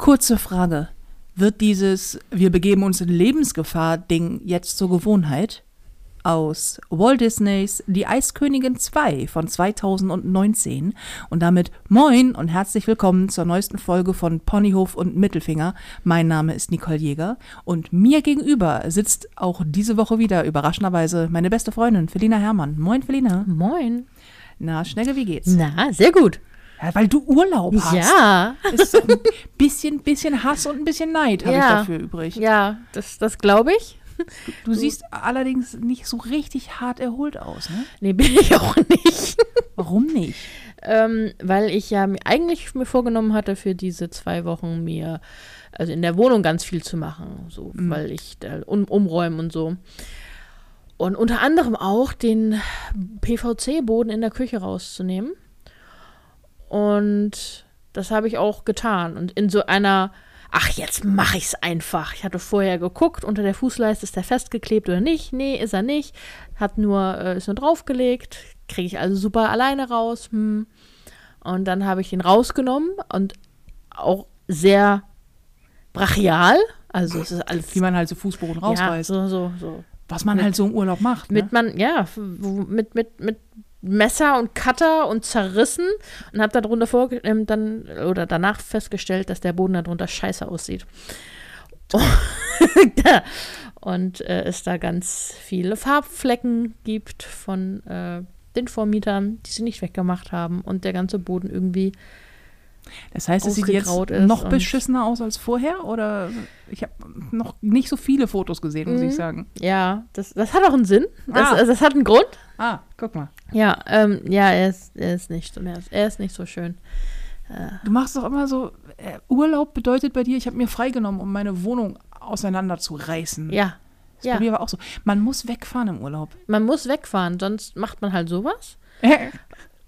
Kurze Frage. Wird dieses Wir begeben uns in Lebensgefahr Ding jetzt zur Gewohnheit? Aus Walt Disneys Die Eiskönigin 2 von 2019 und damit moin und herzlich willkommen zur neuesten Folge von Ponyhof und Mittelfinger. Mein Name ist Nicole Jäger und mir gegenüber sitzt auch diese Woche wieder überraschenderweise meine beste Freundin Felina Herrmann. Moin Felina. Moin. Na, Schnelle, wie geht's? Na, sehr gut. Ja, weil du Urlaub hast. Ja. Ist ein bisschen, bisschen Hass und ein bisschen Neid habe Ja. ich dafür übrig. Ja, das, das glaube ich. Du siehst allerdings nicht so richtig hart erholt aus, ne? Nee, bin ich auch nicht. Warum nicht? ähm, weil ich ja eigentlich mir vorgenommen hatte, für diese zwei Wochen mir, also in der Wohnung ganz viel zu machen. So, Mhm. weil ich da um, umräumen und so. Und unter anderem auch den PVC-Boden in der Küche rauszunehmen. Und das habe ich auch getan. Und in so einer, ach, jetzt mache ich es einfach. Ich hatte vorher geguckt, unter der Fußleiste ist der festgeklebt oder nicht. Nee, ist er nicht. Hat nur, äh, ist nur draufgelegt. Kriege ich also super alleine raus. Hm. Und dann habe ich ihn rausgenommen und auch sehr brachial. Also es ist alles Wie man halt so Fußboden ja, rausreißt. so, so, so. Was man halt so im Urlaub macht. Mit Ne? man, ja, mit, mit, mit Messer und Cutter und zerrissen und habe darunter vor, ähm, dann oder danach festgestellt, dass der Boden darunter scheiße aussieht. und äh, es da ganz viele Farbflecken gibt von äh, den Vormietern, die sie nicht weggemacht haben und der ganze Boden irgendwie Das heißt, es sieht jetzt noch beschissener aus als vorher? Oder ich habe noch nicht so viele Fotos gesehen, muss ich Mhm. sagen. ja, das, das hat auch einen Sinn. Das, Ah. das hat einen Grund. Ah, guck mal. Ja, ähm, ja, er ist, er ist nicht so mehr. Er ist nicht so schön. Du machst doch immer so, äh, Urlaub bedeutet bei dir, ich habe mir freigenommen, um meine Wohnung auseinanderzureißen. Ja, Das ja. Bei mir aber auch so. Man muss wegfahren im Urlaub. man muss wegfahren, sonst macht man halt sowas.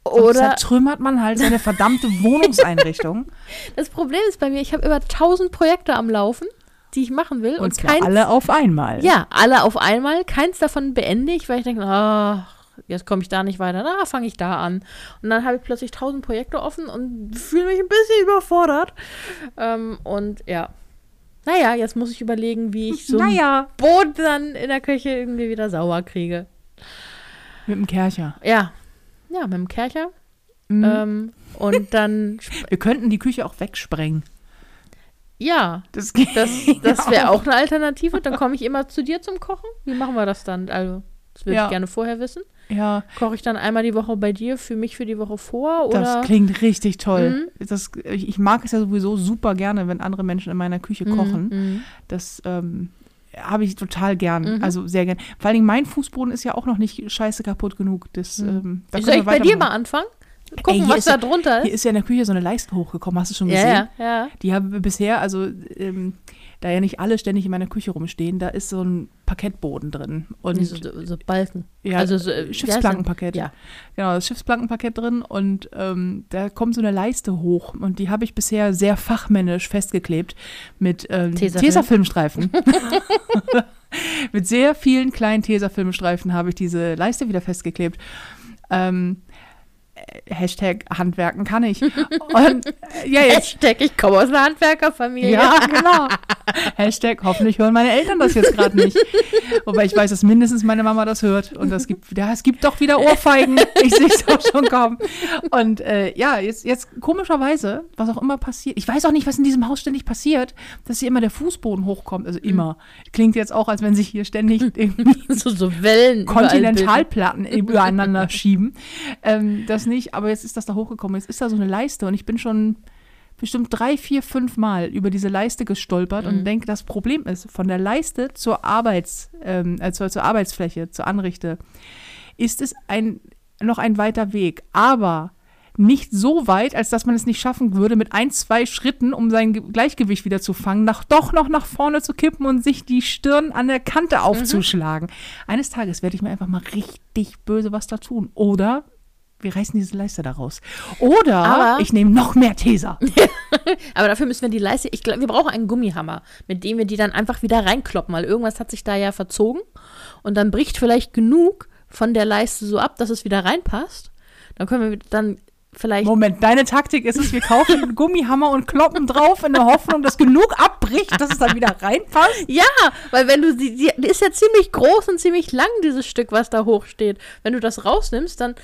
Sonst Oder zertrümmert man halt seine verdammte Wohnungseinrichtung. das Problem ist bei mir, ich habe über 1000 Projekte am Laufen, die ich machen will. Und Und, keins, alle auf einmal. Ja, alle auf einmal. Keins davon beende ich, weil ich denke, ach, jetzt komme ich da nicht weiter. Na, fange ich da an. Und dann habe ich plötzlich 1000 Projekte offen und fühle mich ein bisschen überfordert. Ähm, und ja. Naja, jetzt muss ich überlegen, wie ich so Naja. Boden dann in der Küche irgendwie wieder sauber kriege. Mit dem Kercher. Ja. Ja, mit dem Kercher. Mhm. Ähm, und dann, Wir könnten die Küche auch wegsprengen. ja, Das das, das wäre auch eine Alternative. Dann komme ich immer zu dir zum Kochen. Wie machen wir das dann? Also, das würde Ja. ich gerne vorher wissen. Ja, Koche ich dann einmal die Woche bei dir, für mich für die Woche vor? Oder? das klingt richtig toll. Das, ich, ich mag es ja sowieso super gerne, wenn andere Menschen in meiner Küche kochen. Mhm. Das ähm, habe ich total gern. Mhm. Also sehr gern. Vor allen Dingen mein Fußboden ist ja auch noch nicht scheiße kaputt genug. Das, Mhm. ähm, da Soll ich bei dir mal anfangen? Gucken, hier was ist da drunter Hier ist. ist ja in der Küche so eine Leiste hochgekommen. Hast du schon gesehen? ja, ja. Die haben wir bisher, also ähm, da ja nicht alle ständig in meiner Küche rumstehen, da ist so ein Parkettboden drin. Und Nee, so, so, so Balken. ja, also so, äh, Schiffsplankenparkett. Ja. Genau, das Schiffsplankenparkett drin und ähm, da kommt so eine Leiste hoch und die habe ich bisher sehr fachmännisch festgeklebt mit ähm, Tesafilm. Tesafilmstreifen. mit sehr vielen kleinen Tesafilmstreifen habe ich diese Leiste wieder festgeklebt. Ähm, äh, Hashtag Handwerken kann ich. Und ja, jetzt Hashtag, ich komme aus einer Handwerkerfamilie. ja, genau. Hashtag, hoffentlich hören meine Eltern das jetzt gerade nicht. Wobei ich weiß, dass mindestens meine Mama das hört. Und das gibt, ja, es gibt doch wieder Ohrfeigen. Ich sehe es auch schon kommen. Und äh, ja, jetzt, jetzt komischerweise, was auch immer passiert, ich weiß auch nicht, was in diesem Haus ständig passiert, dass hier immer der Fußboden hochkommt. Also immer. Klingt jetzt auch, als wenn sich hier ständig irgendwie so, so Wellen. Kontinentalplatten übereinander schieben. Ähm, das nicht, aber jetzt ist das da hochgekommen. Jetzt ist da so eine Leiste und ich bin schon bestimmt drei, vier, fünf Mal über diese Leiste gestolpert und denke, das Problem ist, von der Leiste zur Arbeits, ähm, äh, zur, zur Arbeitsfläche, zur Anrichte, ist es ein, noch ein weiter Weg. Aber nicht so weit, als dass man es nicht schaffen würde, mit ein, zwei Schritten, um sein Ge- Gleichgewicht wieder zu fangen, nach, doch noch nach vorne zu kippen und sich die Stirn an der Kante aufzuschlagen. Eines Tages werde ich mir einfach mal richtig böse was da tun. Oder wir reißen diese Leiste da raus. Oder Aber- ich nehme noch mehr Teser. Aber dafür müssen wir die Leiste, ich glaube, wir brauchen einen Gummihammer, mit dem wir die dann einfach wieder reinkloppen, weil irgendwas hat sich da ja verzogen und dann bricht vielleicht genug von der Leiste so ab, dass es wieder reinpasst. Dann können wir dann vielleicht. Moment, deine Taktik ist es, wir kaufen einen Gummihammer und kloppen drauf in der Hoffnung, dass genug abbricht, dass es dann wieder reinpasst. Ja, weil wenn du die, die ist ja ziemlich groß und ziemlich lang, dieses Stück, was da hochsteht. Wenn du das rausnimmst, dann,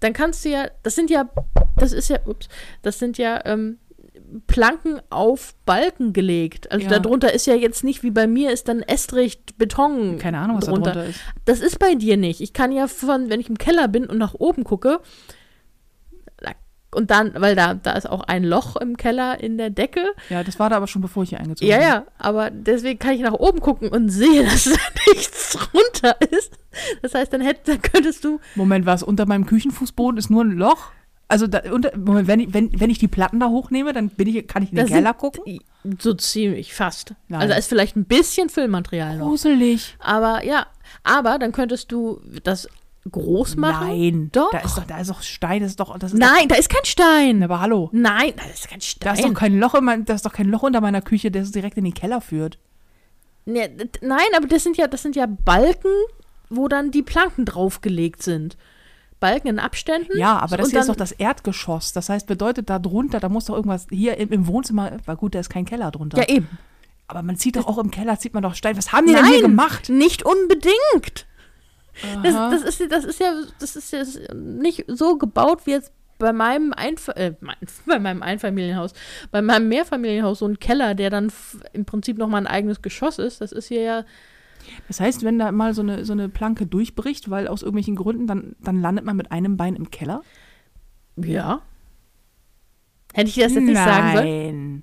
dann kannst du ja, das sind ja, das ist ja, ups, das sind ja ähm, Planken auf Balken gelegt. Also Ja. darunter ist ja jetzt nicht wie bei mir ist dann Estrich Beton. Keine Ahnung, was da drunter. ist. Das ist bei dir nicht. Ich kann ja von, wenn ich im Keller bin und nach oben gucke, und dann, weil da, da ist auch ein Loch im Keller in der Decke. Ja, das war da aber schon, bevor ich hier eingezogen Ja, bin. ja, aber deswegen kann ich nach oben gucken und sehe, dass da nichts drunter ist. Das heißt, dann, hätt, dann könntest du. Moment, was? Unter meinem Küchenfußboden ist nur ein Loch? Also, da, unter, Moment, wenn, ich, wenn, wenn ich die Platten da hochnehme, dann bin ich, kann ich in den Das Keller sind- gucken? So ziemlich fast. Nein. Also da ist vielleicht ein bisschen Füllmaterial noch. Gruselig. Aber ja, aber dann könntest du das groß machen. Nein. Doch. Da ist doch, da ist doch Stein, das ist doch, das ist Nein, da ist kein Stein. Doch, aber hallo. Nein, da ist kein Da Stein. ist doch kein Loch in mein, da ist doch kein Loch unter meiner Küche, das direkt in den Keller führt. Ne, d- nein, aber das sind ja, das sind ja Balken, wo dann die Planken draufgelegt sind. Balken in Abständen. Ja, aber das hier ist doch das Erdgeschoss. Das heißt, bedeutet da drunter, da muss doch irgendwas, hier im, im Wohnzimmer, war gut, da ist kein Keller drunter. Ja, eben. aber man zieht doch auch im Keller, zieht man doch Stein. Was haben die denn hier gemacht? Nicht unbedingt. Das, das, ist, das ist ja, das ist ja nicht so gebaut wie jetzt bei meinem, Einf äh, mein, bei meinem Einfamilienhaus. Bei meinem Mehrfamilienhaus so ein Keller, der dann im Prinzip nochmal ein eigenes Geschoss ist. Das ist hier ja. Das heißt, wenn da mal so eine, so eine Planke durchbricht, weil aus irgendwelchen Gründen, dann, dann landet man mit einem Bein im Keller? Ja. Hätte ich das jetzt nicht sagen sollen?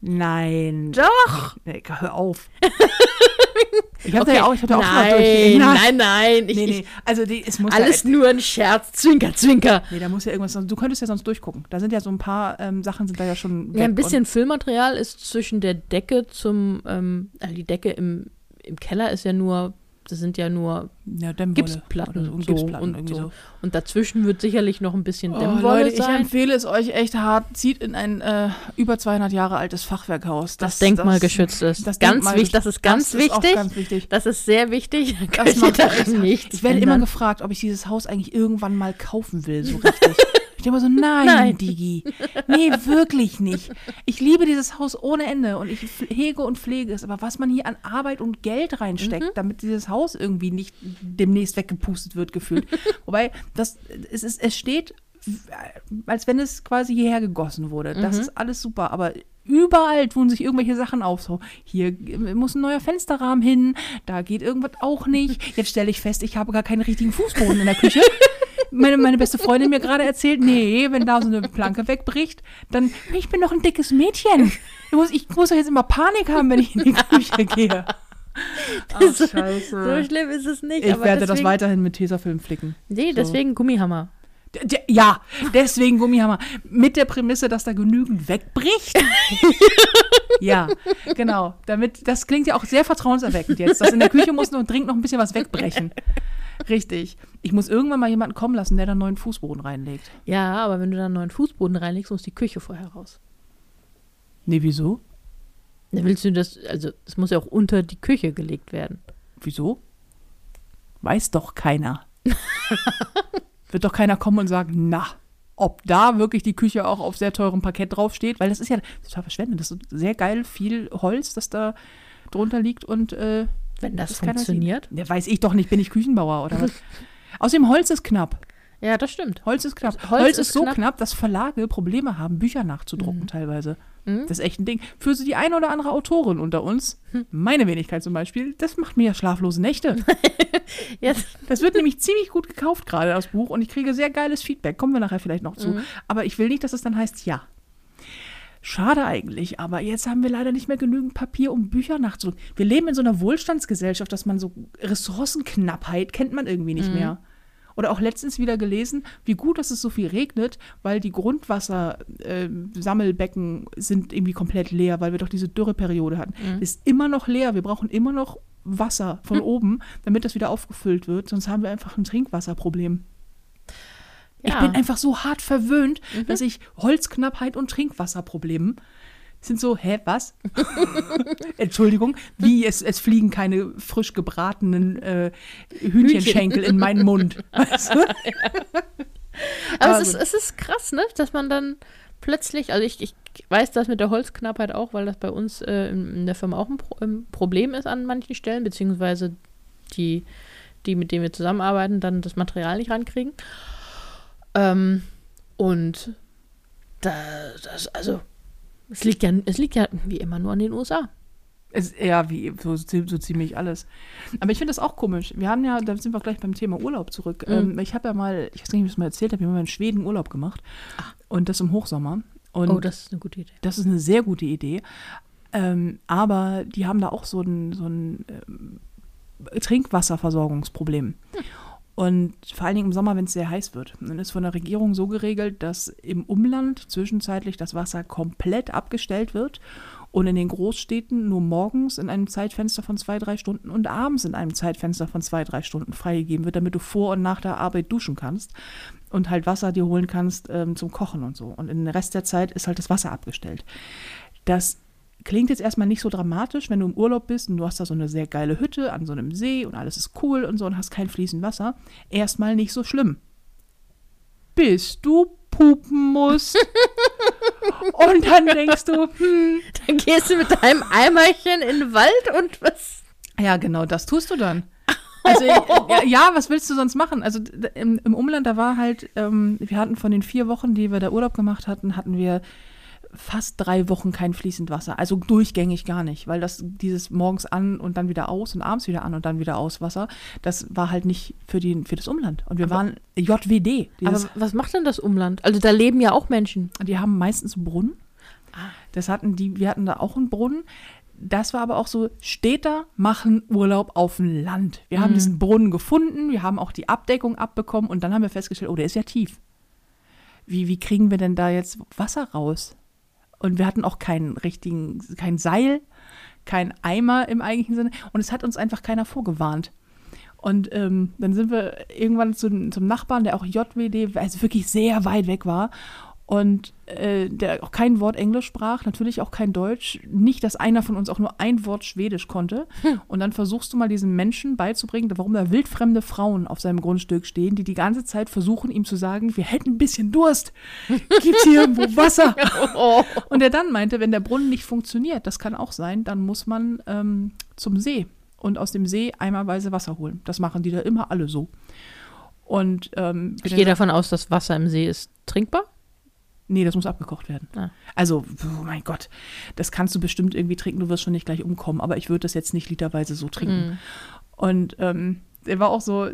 Nein. Nein. Doch. Nee, hör auf. Ich hatte Okay. ja auch, ich hatte auch schon mal nein, nein, nein. Ich, Nee, nee. Also die, es muss alles ja, nur ein Scherz. Zwinker, zwinker. Nee, da muss ja irgendwas. Du könntest ja sonst durchgucken. Da sind ja so ein paar ähm, Sachen sind da ja schon. Ja, ein bisschen Füllmaterial ist zwischen der Decke zum, ähm, also die Decke im, im Keller ist ja nur, das sind ja nur ja, Gipsplatten, so, und so, Gipsplatten und so. so. Und dazwischen wird sicherlich noch ein bisschen Oh, Dämmwolle Leute, ich sein. empfehle es euch echt hart. Zieht in ein äh, über 200 Jahre altes Fachwerkhaus. Das, denkmalgeschützt ist. das ganz Denkmal- wichtig, das ist ganz das ist wichtig. ganz wichtig. das ist sehr wichtig. Da Das macht daran nichts Ich werde immer ändern. gefragt, ob ich dieses Haus eigentlich irgendwann mal kaufen will, so richtig. Ich denke immer so, nein, Nein. Digi. Nee, wirklich nicht. Ich liebe dieses Haus ohne Ende und ich hege und pflege es. Aber was man hier an Arbeit und Geld reinsteckt, Mhm. damit dieses Haus irgendwie nicht demnächst weggepustet wird, gefühlt. Wobei, das, es, ist, es steht, als wenn es quasi hierher gegossen wurde. Das Mhm. ist alles super. Aber überall tun sich irgendwelche Sachen auf. So, hier muss ein neuer Fensterrahmen hin, da geht irgendwas auch nicht. Jetzt stelle ich fest, ich habe gar keinen richtigen Fußboden in der Küche. Meine, meine beste Freundin mir gerade erzählt, nee, wenn da so eine Planke wegbricht, dann, ich bin doch ein dickes Mädchen. Ich muss, ich muss doch jetzt immer Panik haben, wenn ich in die Küche gehe. Ach, So scheiße. schlimm ist es nicht. Ich werde das deswegen, weiterhin mit Tesafilm flicken. Nee, deswegen Gummihammer. D- d- Ja, deswegen Gummihammer. Mit der Prämisse, dass da genügend wegbricht. ja, genau. Damit, das klingt ja auch sehr vertrauenserweckend jetzt. Dass in der Küche muss noch dringend noch ein bisschen was wegbrechen. Richtig. Ich muss irgendwann mal jemanden kommen lassen, der da einen neuen Fußboden reinlegt. Ja, aber wenn du da einen neuen Fußboden reinlegst, muss die Küche vorher raus. Nee, wieso? Dann willst du das, also das muss ja auch unter die Küche gelegt werden. Wieso? Weiß doch keiner. Wird doch keiner kommen und sagen, na, ob da wirklich die Küche auch auf sehr teurem Parkett draufsteht, weil das ist ja total verschwendet. Das ist sehr geil, viel Holz, das da drunter liegt und äh, Wenn das, das funktioniert. Ja, weiß ich doch nicht, bin ich Küchenbauer oder was? Außerdem, Holz ist knapp. Ja, das stimmt. Holz ist knapp. Holz Holz, ist ist so knapp. knapp. dass Verlage Probleme haben, Bücher nachzudrucken teilweise. Mhm. Das ist echt ein Ding. Für so die eine oder andere Autorin unter uns, Hm. meine Wenigkeit zum Beispiel, das macht mir ja schlaflose Nächte. Jetzt, Das wird nämlich ziemlich gut gekauft gerade, das Buch, und ich kriege sehr geiles Feedback. Kommen wir nachher vielleicht noch zu. Mhm. Aber ich will nicht, dass es dann heißt, ja. Schade eigentlich, aber jetzt haben wir leider nicht mehr genügend Papier, um Bücher nachzudrucken. Wir leben in so einer Wohlstandsgesellschaft, dass man so Ressourcenknappheit kennt man irgendwie nicht mehr. Oder auch letztens wieder gelesen, wie gut, dass es so viel regnet, weil die Grundwassersammelbecken sind irgendwie komplett leer, weil wir doch diese Dürreperiode hatten. Ist immer noch leer. Wir brauchen immer noch Wasser von oben, damit das wieder aufgefüllt wird. Sonst haben wir einfach ein Trinkwasserproblem. Ich Ja. bin einfach so hart verwöhnt, dass ich Holzknappheit und Trinkwasserproblemen sind so, hä, was? Entschuldigung, wie, es, es fliegen keine frisch gebratenen äh, Hühnchenschenkel in meinen Mund. Weißt du? Aber, Aber es, ist, es ist krass, ne? Dass man dann plötzlich, also ich, ich weiß das mit der Holzknappheit auch, weil das bei uns äh, in, in der Firma auch ein Pro ähm, Problem ist an manchen Stellen, beziehungsweise die, die, mit denen wir zusammenarbeiten, dann das Material nicht rankriegen. Ähm, und da, das, also, es liegt ja, es liegt ja wie immer nur an den USA. Es, ja, wie so, so ziemlich alles. Aber ich finde das auch komisch. Wir haben ja, da sind wir gleich beim Thema Urlaub zurück. Mhm. Ähm, ich habe ja mal, ich weiß nicht, ob ich das mal erzählt habe, wir haben mal in Schweden Urlaub gemacht. Und das im Hochsommer. Und oh, das ist eine gute Idee. Das ist eine sehr gute Idee. Ähm, aber die haben da auch so ein, so ein ähm, Trinkwasserversorgungsproblem. Und vor allen Dingen im Sommer, wenn es sehr heiß wird. Dann ist von der Regierung so geregelt, dass im Umland zwischenzeitlich das Wasser komplett abgestellt wird und in den Großstädten nur morgens in einem Zeitfenster von zwei, drei Stunden und abends in einem Zeitfenster von zwei, drei Stunden freigegeben wird, damit du vor und nach der Arbeit duschen kannst und halt Wasser dir holen kannst ähm, zum Kochen und so. Und in den Rest der Zeit ist halt das Wasser abgestellt. Das klingt jetzt erstmal nicht so dramatisch, wenn du im Urlaub bist und du hast da so eine sehr geile Hütte an so einem See und alles ist cool und so und hast kein fließend Wasser. Erstmal nicht so schlimm. Bis du pupen musst. und dann denkst du, hm, Dann gehst du mit deinem Eimerchen in den Wald und was? Ja, genau, das tust du dann. Also ja, ja, was willst du sonst machen? Also im, im Umland, da war halt, ähm, wir hatten von den vier Wochen, die wir da Urlaub gemacht hatten, hatten wir fast drei Wochen kein fließend Wasser. Also durchgängig gar nicht, weil das dieses morgens an und dann wieder aus und abends wieder an und dann wieder aus Wasser, das war halt nicht für, die, für das Umland. Und wir Aber- waren JWD. Aber was macht denn das Umland? Also da leben ja auch Menschen. die haben meistens einen Brunnen. Das hatten die, wir hatten da auch einen Brunnen. Das war aber auch so, Städter machen Urlaub auf dem Land. Wir haben diesen Brunnen gefunden, wir haben auch die Abdeckung abbekommen und dann haben wir festgestellt, oh, der ist ja tief. Wie, wie kriegen wir denn da jetzt Wasser raus? Und wir hatten auch keinen richtigen, kein Seil, kein Eimer im eigentlichen Sinne. Und es hat uns einfach keiner vorgewarnt. Und ähm, dann sind wir irgendwann zum, zum Nachbarn, der auch JWD, also wirklich sehr weit weg war. Und äh, der auch kein Wort Englisch sprach, natürlich auch kein Deutsch. Nicht, dass einer von uns auch nur ein Wort Schwedisch konnte. Und dann versuchst du mal diesen Menschen beizubringen, warum da wildfremde Frauen auf seinem Grundstück stehen, die die ganze Zeit versuchen, ihm zu sagen, wir hätten ein bisschen Durst. Gibt's hier irgendwo Wasser? Oh. Und er dann meinte, wenn der Brunnen nicht funktioniert, das kann auch sein, dann muss man ähm, zum See und aus dem See eimerweise Wasser holen. Das machen die da immer alle so. Und ähm, Ich gehe davon aus, dass Wasser im See ist trinkbar. Nee, das muss abgekocht werden. Ah. Also, oh mein Gott, das kannst du bestimmt irgendwie trinken, du wirst schon nicht gleich umkommen, aber ich würde das jetzt nicht literweise so trinken. Und ähm, er war auch so,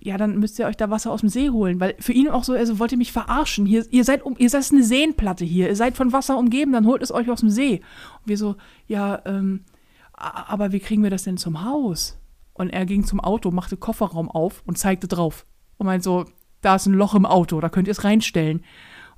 ja, dann müsst ihr euch da Wasser aus dem See holen, weil für ihn auch so, also wollt ihr mich verarschen, hier, ihr seid um, ihr seid eine Seenplatte hier, ihr seid von Wasser umgeben, dann holt es euch aus dem See. Und wir so, ja, ähm, aber wie kriegen wir das denn zum Haus? Und er ging zum Auto, machte Kofferraum auf und zeigte drauf. Und meint so, da ist ein Loch im Auto, da könnt ihr es reinstellen.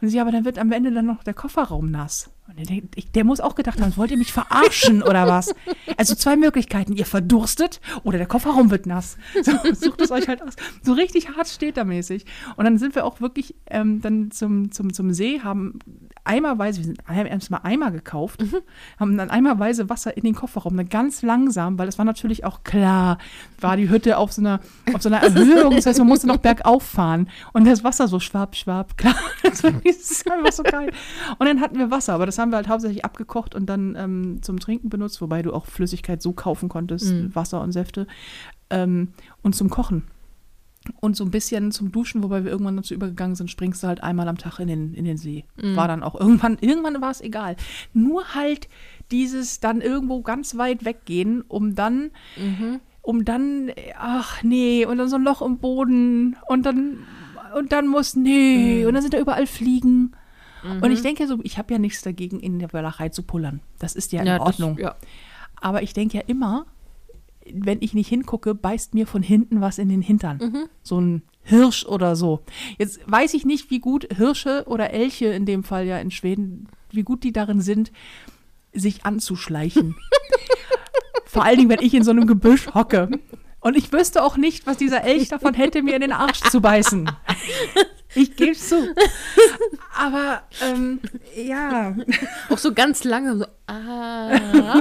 Und sie, aber dann wird am Ende dann noch der Kofferraum nass. Und der, der muss auch gedacht haben, wollt ihr mich verarschen oder was? Also zwei Möglichkeiten, ihr verdurstet oder der Kofferraum wird nass. So, sucht es euch halt aus. So richtig hart städtermäßig. Und dann sind wir auch wirklich ähm, dann zum, zum, zum See, haben eimerweise, wir sind, haben erst mal Eimer gekauft, haben dann eimerweise Wasser in den Kofferraum, dann ganz langsam, weil es war natürlich auch klar, war die Hütte auf so einer, auf so einer Erhöhung, das heißt, man musste noch bergauf fahren und das Wasser so schwab, schwab, klar, das, war, das einfach so geil. Und dann hatten wir Wasser, aber das haben wir halt hauptsächlich abgekocht und dann ähm, zum Trinken benutzt, wobei du auch Flüssigkeit so kaufen konntest, Mhm. Wasser und Säfte, ähm, und zum Kochen. Und so ein bisschen zum Duschen, wobei wir irgendwann dazu übergegangen sind, springst du halt einmal am Tag in den, in den See. War dann auch irgendwann, irgendwann war es egal. Nur halt dieses dann irgendwo ganz weit weggehen, um dann, um dann, ach nee, und dann so ein Loch im Boden und dann, und dann muss, nee, und dann sind da überall Fliegen. Und ich denke so, ich habe ja nichts dagegen, in der Walachei zu pullern. Das ist ja in Ordnung. Das, ja. Aber ich denke ja immer, wenn ich nicht hingucke, beißt mir von hinten was in den Hintern. So ein Hirsch oder so. Jetzt weiß ich nicht, wie gut Hirsche oder Elche in dem Fall ja in Schweden, wie gut die darin sind, sich anzuschleichen. Vor allen Dingen, wenn ich in so einem Gebüsch hocke. Und ich wüsste auch nicht, was dieser Elch davon hätte, mir in den Arsch zu beißen. Ich gebe zu. Aber ähm, ja. Auch so ganz lange so, ah.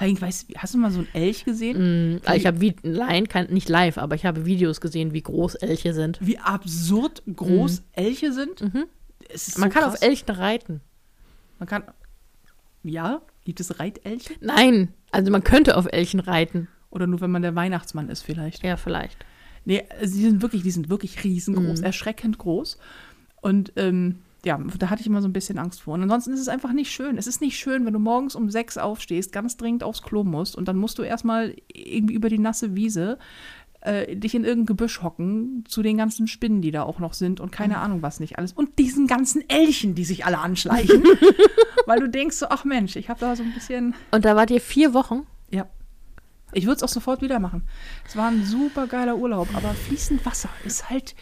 Ich weiß, hast du mal so einen Elch gesehen? Mm, ich habe nein, kein, nicht live, aber ich habe Videos gesehen, wie groß Elche sind. Wie absurd groß Elche sind? Mhm. Es Man so kann krass. auf Elchen reiten. Man kann. Ja? Gibt es Reitelche? Nein, also man könnte auf Elchen reiten. Oder nur, wenn man der Weihnachtsmann ist, vielleicht? Ja, vielleicht. Nee, also die sind wirklich, die sind wirklich riesengroß, Mhm. erschreckend groß. Und ähm, ja, da hatte ich immer so ein bisschen Angst vor. Und ansonsten ist es einfach nicht schön. Es ist nicht schön, wenn du morgens um sechs aufstehst, ganz dringend aufs Klo musst und dann musst du erstmal irgendwie über die nasse Wiese äh, dich in irgendein Gebüsch hocken zu den ganzen Spinnen, die da auch noch sind und keine Ahnung was nicht alles. Und diesen ganzen Elchen, die sich alle anschleichen. weil du denkst so, ach Mensch, ich habe da so ein bisschen Und da wart ihr vier Wochen? ja. Ich würde es auch sofort wieder machen. Es war ein super geiler Urlaub, aber fließend Wasser ist halt.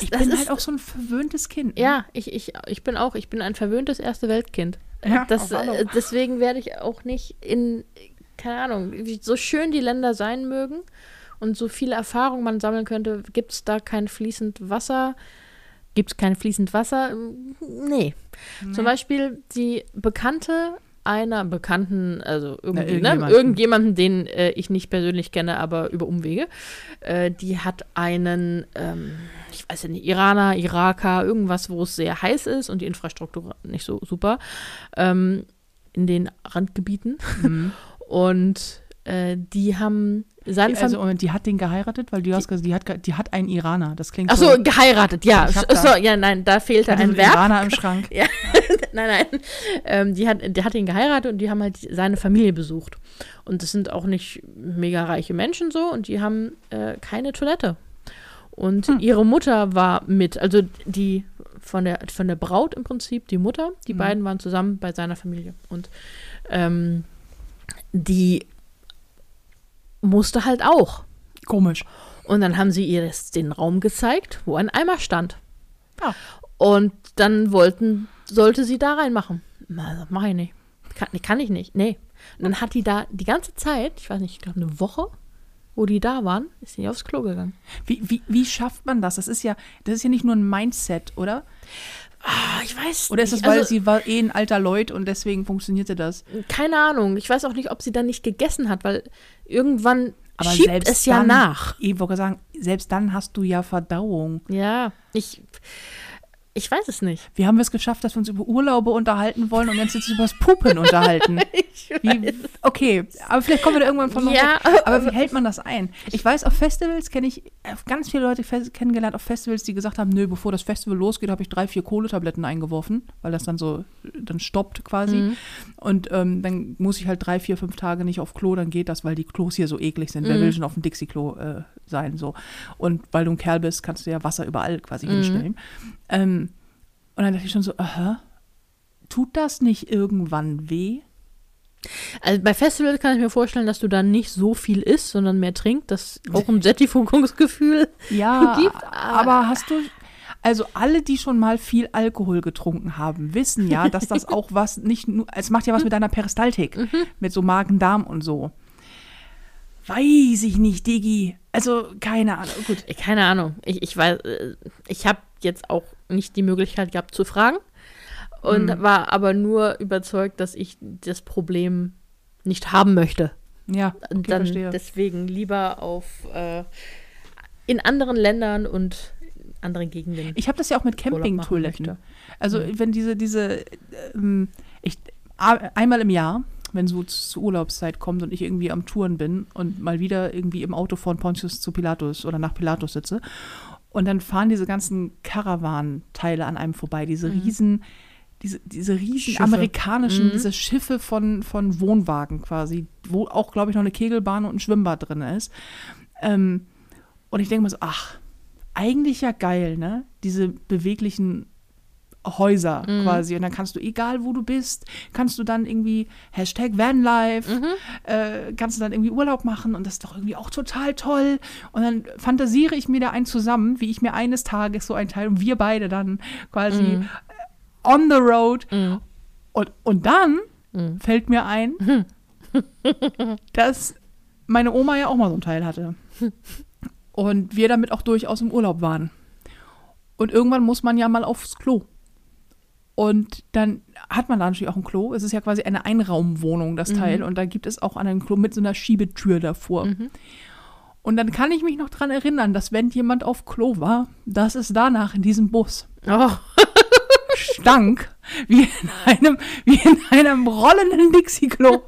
Ich das bin ist- halt auch so ein verwöhntes Kind. ne? Ja, ich, ich, ich bin auch, ich bin ein verwöhntes erste Weltkind. Ja, das, äh, deswegen werde ich auch nicht in, keine Ahnung, so schön die Länder sein mögen und so viele Erfahrungen man sammeln könnte, gibt es da kein fließend Wasser? Gibt es kein fließend Wasser? Nee. Zum Beispiel die Bekannte einer Bekannten, also irgendwie, ne, irgendjemanden. irgendjemanden, den äh, ich nicht persönlich kenne, aber über Umwege, äh, die hat einen, ähm, ich weiß ja nicht, Iraner, Iraker, irgendwas, wo es sehr heiß ist und die Infrastruktur nicht so super, ähm, in den Randgebieten. Mhm. Und äh, die haben seine Also, Familie. Moment, die hat den geheiratet, weil du hast gesagt, die hat, die hat einen Iraner. Das klingt Achso, so. geheiratet, ja. So, da- ja, nein, da hatte so ein Verb. Iraner im Schrank. Ja, nein, nein. Ähm, die hat, der hat ihn geheiratet und die haben halt seine Familie besucht. Und das sind auch nicht mega reiche Menschen so und die haben äh, keine Toilette. Und Hm. ihre Mutter war mit, also die von der, von der Braut im Prinzip, die Mutter, die Mhm. beiden waren zusammen bei seiner Familie. Und ähm, die musste halt auch. Komisch. Und dann haben sie ihr den Raum gezeigt, wo ein Eimer stand. Ah. Und dann wollten, sollte sie da reinmachen. Na, mach ich nicht. Kann, nee, kann ich nicht. Nee. Und dann hat die da die ganze Zeit, ich weiß nicht, ich glaube eine Woche, wo die da waren, ist sie nicht aufs Klo gegangen. Wie, wie, wie schafft man das? Das ist ja, das ist ja nicht nur ein Mindset, oder? Ah, ich weiß Oder ist das, nicht. weil also, sie war eh ein alter Leut und deswegen funktionierte das? Keine Ahnung. Ich weiß auch nicht, ob sie dann nicht gegessen hat, weil irgendwann Aber schiebt selbst es ja dann- nach. Ich wollte sagen, selbst dann hast du ja Verdauung. Ja, ich, ich weiß es nicht. Wie haben wir es geschafft, dass wir uns über Urlaube unterhalten wollen und jetzt jetzt über das Pupen unterhalten? Ich Wie, okay, aber vielleicht kommen wir da irgendwann von noch Ja, weg. Aber wie hält man das ein? Ich weiß, auf Festivals kenne ich äh, ganz viele Leute kennengelernt auf Festivals, die gesagt haben, nö, bevor das Festival losgeht, habe ich drei, vier Kohletabletten eingeworfen, weil das dann so, dann stoppt quasi. Mhm. Und ähm, dann muss ich halt drei, vier, fünf Tage nicht auf Klo, dann geht das, weil die Klos hier so eklig sind. Wer Mhm. will schon auf dem Dixie-Klo äh, sein, so. Und weil du ein Kerl bist, kannst du ja Wasser überall quasi Mhm. hinstellen. Ähm, und dann dachte ich schon so, aha, tut das nicht irgendwann weh? Also bei Festivals kann ich mir vorstellen, dass du dann nicht so viel isst, sondern mehr trinkst. Das auch ein Sättigungsgefühl. Ja, gibt, aber hast du, also alle, die schon mal viel Alkohol getrunken haben, wissen ja, dass das auch was nicht nur, es macht ja was mit deiner Peristaltik, mit so Magen-Darm und so. Weiß ich nicht, Digi. Also, keine Ahnung. Gut. Äh, Keine Ahnung. Ich, ich weiß, äh, ich habe jetzt auch nicht die Möglichkeit gehabt zu fragen und Mhm. war aber nur überzeugt, dass ich das Problem nicht haben möchte. Ja, okay, dann verstehe. deswegen lieber auf äh, in anderen Ländern und anderen Gegenden. Ich habe das ja auch mit Campingtoiletten. Also, wenn diese, diese, ähm, ich, einmal im Jahr, wenn so zur Urlaubszeit kommt und ich irgendwie am Touren bin und mal wieder irgendwie im Auto von Pontius zu Pilatus oder nach Pilatus sitze und dann fahren diese ganzen Caravan-Teile an einem vorbei, diese riesen, diese, diese riesen Mhm. Schiffe. amerikanischen, Mhm. diese Schiffe von, von Wohnwagen quasi, wo auch, glaube ich, noch eine Kegelbahn und ein Schwimmbad drin ist. Ähm, und ich denke mir so, ach, eigentlich ja geil, ne? Diese beweglichen Häuser Mhm. quasi. Und dann kannst du, egal wo du bist, kannst du dann irgendwie Hashtag Vanlife, Mhm. äh, kannst du dann irgendwie Urlaub machen und das ist doch irgendwie auch total toll. Und dann fantasiere ich mir da einen zusammen, wie ich mir eines Tages so ein Teil und wir beide dann quasi Mhm. on the road. Mhm. Und, und dann Mhm. fällt mir ein, dass meine Oma ja auch mal so ein Teil hatte. Und wir damit auch durchaus im Urlaub waren. Und irgendwann muss man ja mal aufs Klo. Und dann hat man da natürlich auch ein Klo. Es ist ja quasi eine Einraumwohnung, das Teil. Und da gibt es auch ein Klo mit so einer Schiebetür davor. Und dann kann ich mich noch dran erinnern, dass wenn jemand auf Klo war, dass es danach in diesem Bus Oh, stank wie in einem, wie in einem rollenden Dixie-Klo.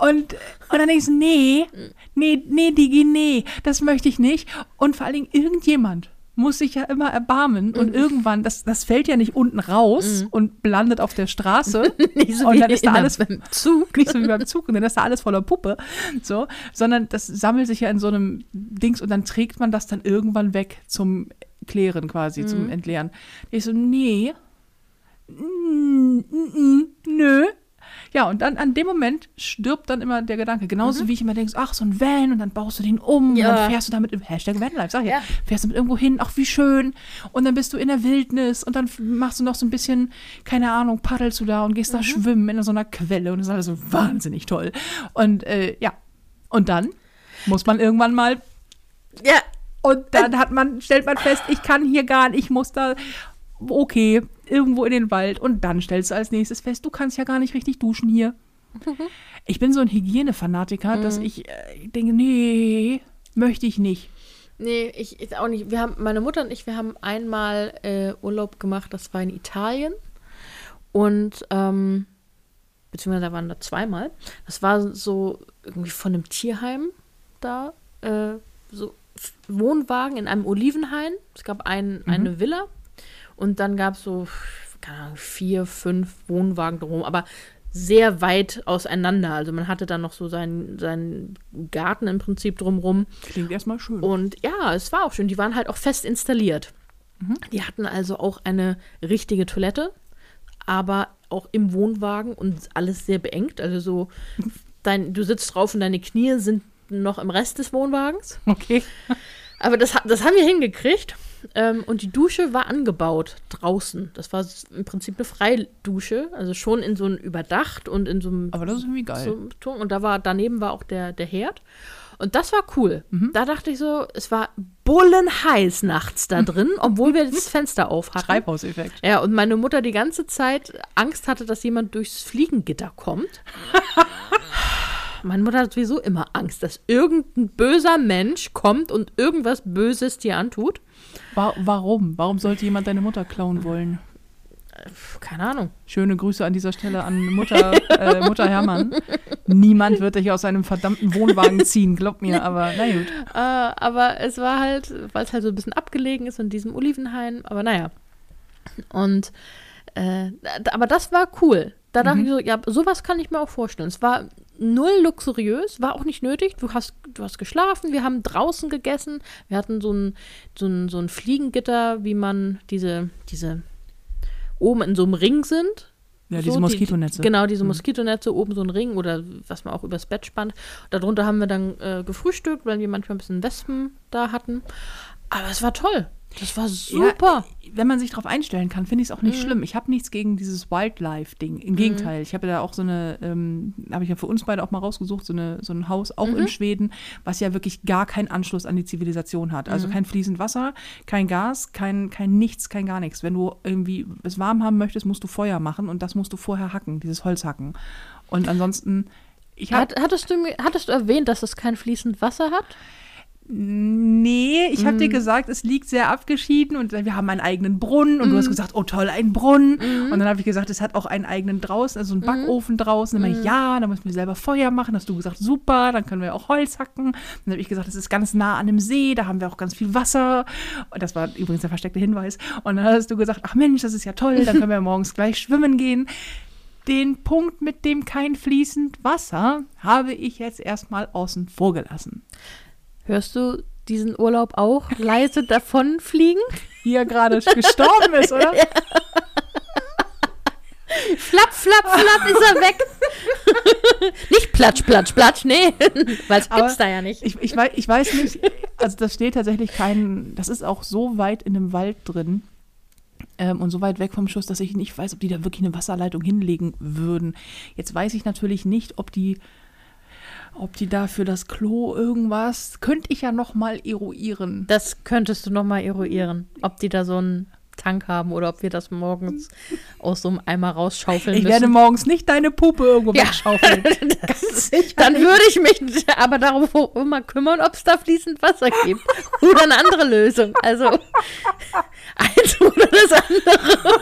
Und, und dann denkst du, nee, nee, nee, Digi, nee, das möchte ich nicht. Und vor allen Dingen irgendjemand muss sich ja immer erbarmen und irgendwann, das, das fällt ja nicht unten raus und landet auf der Straße nicht so und wie dann ist da alles einem Zug. nicht so wie beim Zug und dann ist da alles voller Puppe, so, sondern das sammelt sich ja in so einem Dings und dann trägt man das dann irgendwann weg zum Klären quasi, zum Entleeren. Ich so, nee, nö. Ja, und dann an dem Moment stirbt dann immer der Gedanke. Genauso wie ich immer denke, ach, so ein Van und dann baust du den um Ja. und dann fährst du damit im Hashtag Vanlife, sag ich ja. Fährst du mit irgendwo hin, ach, wie schön. Und dann bist du in der Wildnis und dann machst du noch so ein bisschen, keine Ahnung, paddelst du da und gehst da schwimmen in so einer Quelle und das ist alles so wahnsinnig toll. Und äh, ja, und dann muss man irgendwann mal Ja, und dann hat man, stellt man fest, ich kann hier gar nicht, ich muss da, okay, irgendwo in den Wald. Und dann stellst du als nächstes fest, du kannst ja gar nicht richtig duschen hier. Ich bin so ein Hygienefanatiker, dass ich äh, denke, nee, möchte ich nicht. Nee, ich, ich auch nicht. Wir haben, meine Mutter und ich, wir haben einmal äh, Urlaub gemacht, das war in Italien. Und, ähm, beziehungsweise da waren da zweimal. Das war so irgendwie von einem Tierheim da, äh, so Wohnwagen in einem Olivenhain. Es gab ein, eine Villa und dann gab es so, keine Ahnung, vier, fünf Wohnwagen drum, aber sehr weit auseinander. Also man hatte dann noch so seinen, seinen Garten im Prinzip drumrum. Klingt erstmal schön. Und ja, es war auch schön. Die waren halt auch fest installiert. Die hatten also auch eine richtige Toilette, aber auch im Wohnwagen und alles sehr beengt. Also so, dein, du sitzt drauf und deine Knie sind noch im Rest des Wohnwagens. Okay. Aber das, das haben wir hingekriegt. Ähm, und die Dusche war angebaut draußen. Das war im Prinzip eine Freidusche, also schon in so einem überdacht und in so einem Aber das ist irgendwie geil. so. Und da war, daneben war auch der, der Herd. Und das war cool. Mhm. Da dachte ich so, es war bullenheiß nachts da drin, obwohl wir das Fenster auf hatten. Treibhauseffekt. Ja, und meine Mutter die ganze Zeit Angst hatte, dass jemand durchs Fliegengitter kommt. meine Mutter hat sowieso immer Angst, dass irgendein böser Mensch kommt und irgendwas Böses dir antut. Wa warum? Warum sollte jemand deine Mutter klauen wollen? Keine Ahnung. Schöne Grüße an dieser Stelle an Mutter, äh, Mutter Hermann. Niemand wird dich aus einem verdammten Wohnwagen ziehen, glaub mir, aber na gut. Äh, aber es war halt, weil es halt so ein bisschen abgelegen ist in diesem Olivenhain, aber naja. Und, äh, aber das war cool. Da dachte ich so, ja, sowas kann ich mir auch vorstellen. Es war null luxuriös, war auch nicht nötig. Du hast, du hast geschlafen, wir haben draußen gegessen, wir hatten so ein, so ein, so ein Fliegengitter, wie man diese, diese oben in so einem Ring sind. Ja, So, diese die- Moskitonetze. Genau, diese Moskitonetze, oben so ein Ring oder was man auch übers Bett spannt. Darunter haben wir dann äh, gefrühstückt, weil wir manchmal ein bisschen Wespen da hatten. Aber es war toll. Das war super. wenn man sich darauf einstellen kann, finde ich es auch nicht schlimm. Ich habe nichts gegen dieses Wildlife-Ding. Im Gegenteil, ich habe da auch so eine, ähm, habe ich ja für uns beide auch mal rausgesucht, so, eine, so ein Haus auch in Schweden, was ja wirklich gar keinen Anschluss an die Zivilisation hat. Also kein fließend Wasser, kein Gas, kein, kein nichts, kein gar nichts. Wenn du irgendwie es warm haben möchtest, musst du Feuer machen und das musst du vorher hacken, dieses Holz hacken. Und ansonsten, ich habe Hat, hattest, du, hattest du erwähnt, dass es kein fließend Wasser hat? Nee, ich habe dir gesagt, es liegt sehr abgeschieden und wir haben einen eigenen Brunnen und du hast gesagt, oh toll, ein Brunnen. Und dann habe ich gesagt, es hat auch einen eigenen draußen, also einen Backofen draußen. Dann meinte ich, ja, da müssen wir selber Feuer machen. Hast du gesagt, super, dann können wir auch Holz hacken. Dann habe ich gesagt, es ist ganz nah an einem See, da haben wir auch ganz viel Wasser. Und das war übrigens der versteckte Hinweis. Und dann hast du gesagt, ach Mensch, das ist ja toll, dann können wir morgens gleich schwimmen gehen. Den Punkt mit dem kein fließend Wasser habe ich jetzt erstmal außen vor gelassen. Hörst du diesen Urlaub auch leise davonfliegen? Wie er gerade gestorben ist, oder? Flapp, flapp, flapp ist er weg. nicht platsch, platsch, platsch, nee. Weil es gibt's da ja nicht. Ich, ich, weiß, ich weiß nicht, also das steht tatsächlich kein, das ist auch so weit in einem Wald drin ähm, und so weit weg vom Schuss, dass ich nicht weiß, ob die da wirklich eine Wasserleitung hinlegen würden. Jetzt weiß ich natürlich nicht, ob die, ob die da für das Klo irgendwas, könnte ich ja noch mal eruieren. Das könntest du noch mal eruieren, ob die da so ein Tank haben oder ob wir das morgens aus so einem Eimer rausschaufeln Ich müssen. werde morgens nicht deine Puppe irgendwo Ja. wegschaufeln. Das- Dann würde ich mich aber darum immer kümmern, ob es da fließend Wasser gibt. Oder eine andere Lösung. Also eins oder das andere.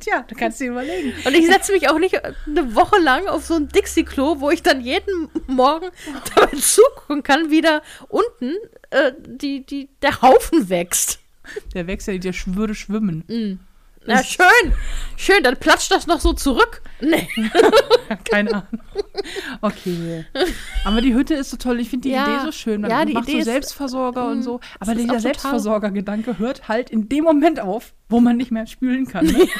Tja, da kannst du dir überlegen. Und ich setze mich auch nicht eine Woche lang auf so ein Dixie-Klo, wo ich dann jeden Morgen dabei zugucken kann, wie da unten äh, die, die, der Haufen wächst. Der Wechsel, der sch- würde schwimmen. Na schön, schön, dann platscht das noch so zurück. Nee. Keine Ahnung. Okay. Aber die Hütte ist so toll. Ich finde die Ja. Idee so schön. Man Ja, die macht Idee so ist- Selbstversorger und so. Aber ist dieser Selbstversorgergedanke hört halt in dem Moment auf, wo man nicht mehr spülen kann. Ne?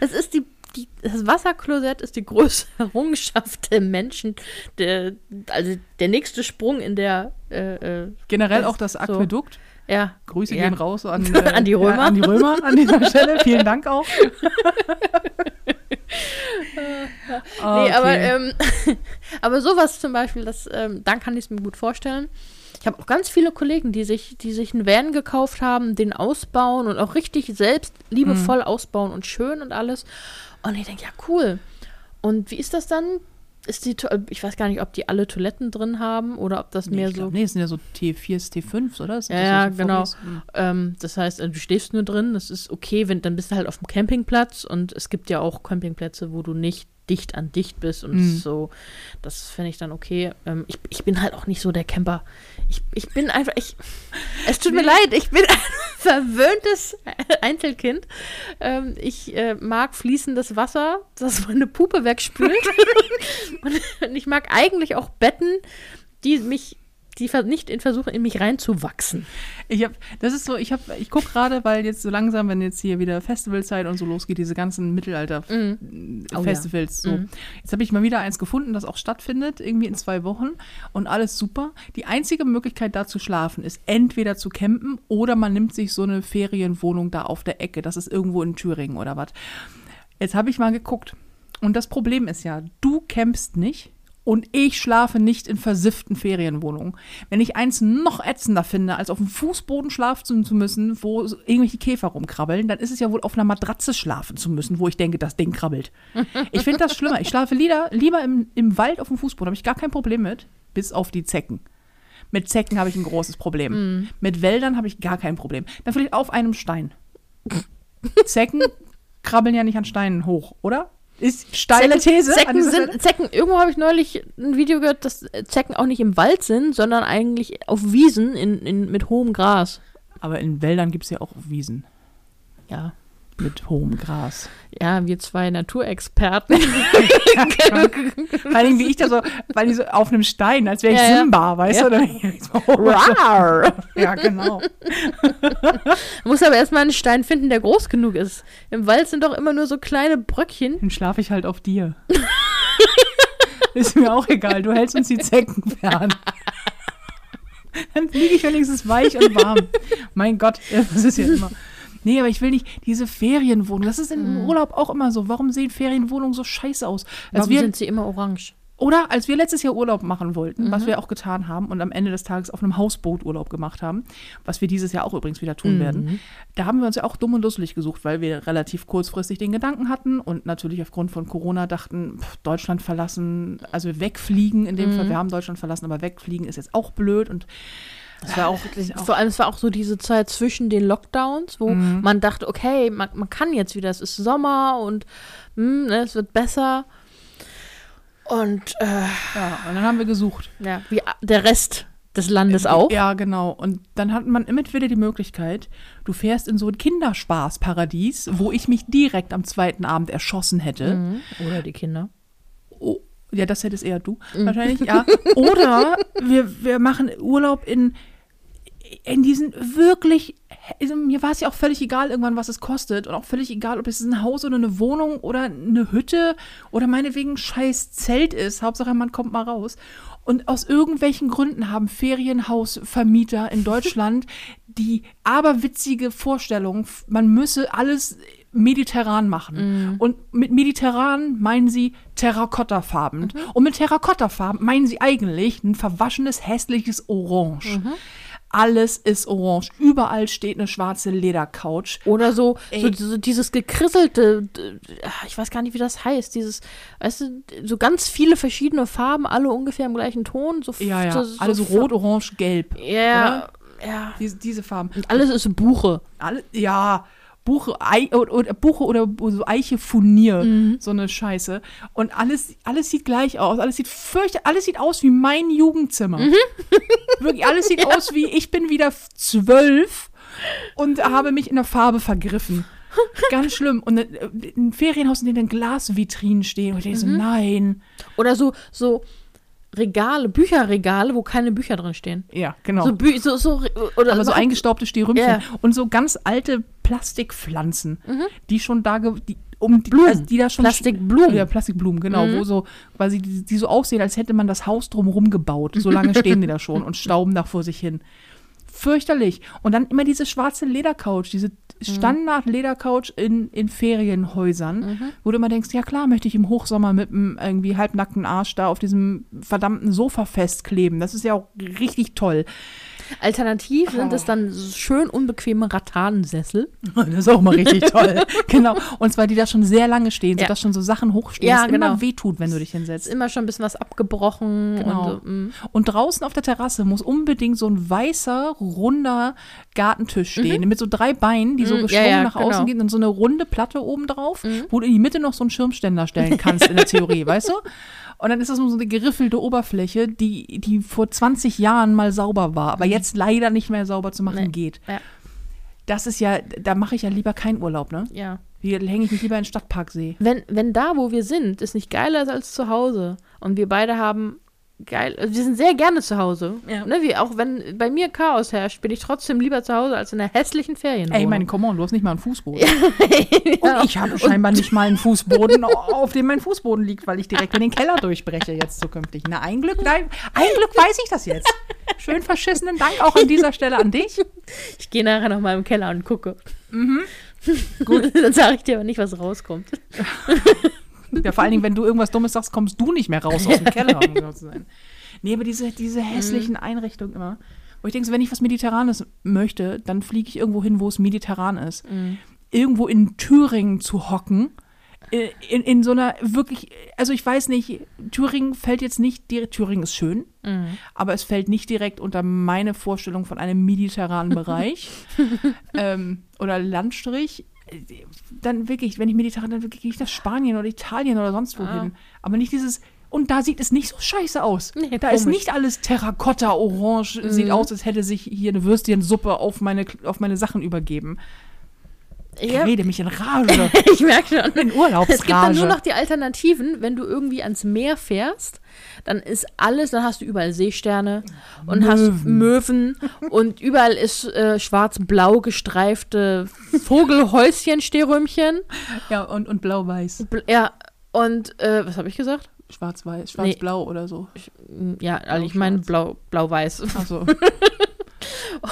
Es ist die, die, das Wasserklosett ist die größte Errungenschaft der Menschen. Der, also der nächste Sprung in der, äh, äh, Generell Das- auch das so. Ja. Grüße Ja. gehen raus an, An die Römer. Ja, an die Römer an dieser Stelle. Vielen Dank auch. Nee, aber, ähm, aber sowas zum Beispiel, das, ähm, dann kann ich es mir gut vorstellen. Ich habe auch ganz viele Kollegen, die sich, die sich einen Van gekauft haben, den ausbauen und auch richtig selbst liebevoll ausbauen und schön und alles. Und ich denke, ja, cool. Und wie ist das dann? Ist die, ich weiß gar nicht, ob die alle Toiletten drin haben oder ob das nee, mehr ich glaub, so. nee, es sind ja so T4s, T5s, oder? Sind Ja, so genau. Hm. Ähm, das heißt, äh, du stehst nur drin, das ist okay, wenn, dann bist du halt auf dem Campingplatz und es gibt ja auch Campingplätze, wo du nicht dicht an dicht bist und Mhm. so, das finde ich dann okay. Ähm, ich, ich bin halt auch nicht so der Camper. Ich, ich bin einfach, ich, es tut mir leid, ich bin ein verwöhntes Einzelkind. Ähm, ich äh, mag fließendes Wasser, das meine Puppe wegspült. und ich mag eigentlich auch Betten, die mich, die nicht in versuchen, in mich reinzuwachsen. Ich hab, das ist so, ich hab, ich gucke gerade, weil jetzt so langsam, wenn jetzt hier wieder Festivalzeit und so losgeht, diese ganzen Mittelalter-Festivals, Oh ja. so. Mhm. Jetzt habe ich mal wieder eins gefunden, das auch stattfindet, irgendwie in zwei Wochen und alles super. Die einzige Möglichkeit, da zu schlafen, ist entweder zu campen oder man nimmt sich so eine Ferienwohnung da auf der Ecke. Das ist irgendwo in Thüringen oder was. Jetzt habe ich mal geguckt. Und das Problem ist ja, du campst nicht und ich schlafe nicht in versifften Ferienwohnungen. Wenn ich eins noch ätzender finde, als auf dem Fußboden schlafen zu müssen, wo irgendwelche Käfer rumkrabbeln, dann ist es ja wohl auf einer Matratze schlafen zu müssen, wo ich denke, das Ding krabbelt. Ich finde das schlimmer. Ich schlafe lieber, lieber im, im Wald auf dem Fußboden, habe ich gar kein Problem mit, bis auf die Zecken. Mit Zecken habe ich ein großes Problem. Mit Wäldern habe ich gar kein Problem. Dann vielleicht auf einem Stein. Zecken krabbeln ja nicht an Steinen hoch, oder? Ist steile These. an Zecken sind. Zecken, irgendwo habe ich neulich ein Video gehört, dass Zecken auch nicht im Wald sind, sondern eigentlich auf Wiesen in, in, mit hohem Gras. Aber in Wäldern gibt es ja auch Wiesen Ja. Mit hohem Gras. Ja, wir zwei Naturexperten. Vor allem, wie ich da so, weil ich so auf einem Stein, als wäre ich Ja, ja. Simba, weißt Ja. du? Oder? Ja, genau. Man muss aber erstmal einen Stein finden, der groß genug ist. Im Wald sind doch immer nur so kleine Bröckchen. Dann schlafe ich halt auf dir. Ist mir auch egal, du hältst uns die Zecken fern. Dann liege ich wenigstens weich und warm. Mein Gott, das ist ja immer. Nee, aber ich will nicht diese Ferienwohnung. Das ist im Urlaub auch immer so. Warum sehen Ferienwohnungen so scheiße aus? Als Warum wir, sind sie immer orange? Oder als wir letztes Jahr Urlaub machen wollten, was wir auch getan haben und am Ende des Tages auf einem Hausboot Urlaub gemacht haben, was wir dieses Jahr auch übrigens wieder tun werden, da haben wir uns ja auch dumm und dusselig gesucht, weil wir relativ kurzfristig den Gedanken hatten und natürlich aufgrund von Corona dachten, pff, Deutschland verlassen, also wegfliegen in dem Fall, wir haben Deutschland verlassen, aber wegfliegen ist jetzt auch blöd und das war auch, auch Vor allem, es war auch so diese Zeit zwischen den Lockdowns, wo Mhm. man dachte, okay, man, man kann jetzt wieder, es ist Sommer und hm, ne, es wird besser. Und äh, ja, und dann haben wir gesucht. ja, wie der Rest des Landes auch. Ja, genau. Und dann hat man immer wieder die Möglichkeit, du fährst in so ein Kinderspaßparadies, wo ich mich direkt am zweiten Abend erschossen hätte. Mhm. Oder die Kinder. Oh, ja, das hättest eher du wahrscheinlich, ja. Oder wir, wir machen Urlaub in, in diesen wirklich, mir war es ja auch völlig egal irgendwann, was es kostet und auch völlig egal, ob es ein Haus oder eine Wohnung oder eine Hütte oder meinetwegen ein scheiß Zelt ist. Hauptsache, man kommt mal raus. Und aus irgendwelchen Gründen haben Ferienhausvermieter in Deutschland die aberwitzige Vorstellung, man müsse alles mediterran machen. Und mit mediterran meinen sie Terrakottafarben. Und mit Terrakottafarben meinen sie eigentlich ein verwaschenes, hässliches Orange. Alles ist orange. Überall steht eine schwarze Ledercouch. Oder so, so, so dieses gekrisselte, ich weiß gar nicht, wie das heißt, dieses, weißt du, so ganz viele verschiedene Farben, alle ungefähr im gleichen Ton. So, Ja, ja. so, Alles rot, orange, gelb. Ja, ja. Diese, diese Farben. Und alles ist Buche. Alle, ja, Buche, Ei, oder, Buche oder so Eiche Furnier, Mhm. so eine Scheiße. Und alles, alles sieht gleich aus. Alles sieht fürchte, alles sieht aus wie mein Jugendzimmer. Mhm. Wirklich, alles sieht aus wie ich bin wieder zwölf und habe mich in der Farbe vergriffen. Ganz schlimm. Und äh, ein Ferienhaus, in dem dann Glasvitrinen stehen. Und ich denke so, Mhm. nein. Oder so, so Regale, Bücherregale, wo keine Bücher drin stehen. Ja, genau. So, so, so, oder aber so eingestaubte Stierrümpchen Ja. und so ganz alte Plastikpflanzen, die schon da, die, um die, Blumen. also die da schon Plastikblumen. Ja, Plastikblumen, genau, wo so quasi die, die so aussehen, als hätte man das Haus drumherum gebaut. So lange stehen die da schon und stauben da vor sich hin. Fürchterlich. Und dann immer diese schwarze Ledercouch, diese Standard-Ledercouch in, in Ferienhäusern, wo du immer denkst, ja klar, möchte ich im Hochsommer mit einem irgendwie halbnackten Arsch da auf diesem verdammten Sofa festkleben. Das ist ja auch richtig toll. Alternativ sind Oh. es dann so schön unbequeme Rattanensessel. Das ist auch mal richtig toll. genau. Und zwar die da schon sehr lange stehen, Ja. sodass schon so Sachen hochstehen, Ja, genau. immer wehtut, wenn du dich Ist hinsetzt. immer schon ein bisschen was abgebrochen. Genau. Und, so, mm. Und draußen auf der Terrasse muss unbedingt so ein weißer, runder Gartentisch stehen, mit so drei Beinen, die so Mhm, ja, geschwungen ja, nach außen genau. gehen und so eine runde Platte oben drauf, wo du in die Mitte noch so einen Schirmständer stellen kannst in der Theorie, weißt du? Und dann ist das nur so eine geriffelte Oberfläche, die, die vor 20 Jahren mal sauber war, aber jetzt leider nicht mehr sauber zu machen Mhm. Nee. geht. Ja. Das ist ja, da mache ich ja lieber keinen Urlaub, ne? ja. Hier hänge ich mich lieber in den Stadtparksee. Wenn, wenn da, wo wir sind, es nicht geiler ist als zu Hause und wir beide haben geil, also wir sind sehr gerne zu Hause. Ja. Ne, wie, auch wenn bei mir Chaos herrscht, bin ich trotzdem lieber zu Hause als in einer hässlichen Ferienwohnung. Ey, meine, come on, du hast nicht mal einen Fußboden. Und ich habe scheinbar nicht mal einen Fußboden, auf dem mein Fußboden liegt, weil ich direkt in den Keller durchbreche jetzt zukünftig. Na, ein Glück, nein, ein Glück weiß ich das jetzt. Schön verschissenen Dank auch an dieser Stelle an dich. Ich gehe nachher noch mal im Keller und gucke. Gut. Dann sage ich dir aber nicht, was rauskommt. Ja, vor allen Dingen, wenn du irgendwas Dummes sagst, kommst du nicht mehr raus aus dem Keller. Um genau zu sein. Nee, aber diese, diese hässlichen Einrichtungen immer. Wo ich denke, wenn ich was Mediterranes möchte, dann fliege ich irgendwo hin, wo es mediterran ist. Irgendwo in Thüringen zu hocken. äh, In, in so einer wirklich, also ich weiß nicht, Thüringen fällt jetzt nicht direkt, Thüringen ist schön, aber es fällt nicht direkt unter meine Vorstellung von einem mediterranen Bereich ähm, oder Landstrich. Dann wirklich, wenn ich mediterran, dann wirklich gehe ich nach Spanien oder Italien oder sonst wohin. Aber nicht dieses, und da sieht es nicht so scheiße aus. Nee, da ist komisch. nicht alles Terrakotta, orange, sieht aus, als hätte sich hier eine Würstchensuppe auf meine, auf meine Sachen übergeben. Ich Ja. rede mich in Rage. Ich merke schon. in Es gibt dann Urlaubsrage. nur noch die Alternativen, wenn du irgendwie ans Meer fährst, dann ist alles, dann hast du überall Seesterne und hast Möwen und überall ist äh, schwarz-blau gestreifte Vogelhäuschen-Stehrümchen. ja, und, und blau-weiß. Bl- Ja, und äh, was habe ich gesagt? Schwarz-weiß, schwarz-blau oder so. Ja, also ich meine blau, blau-weiß. Achso.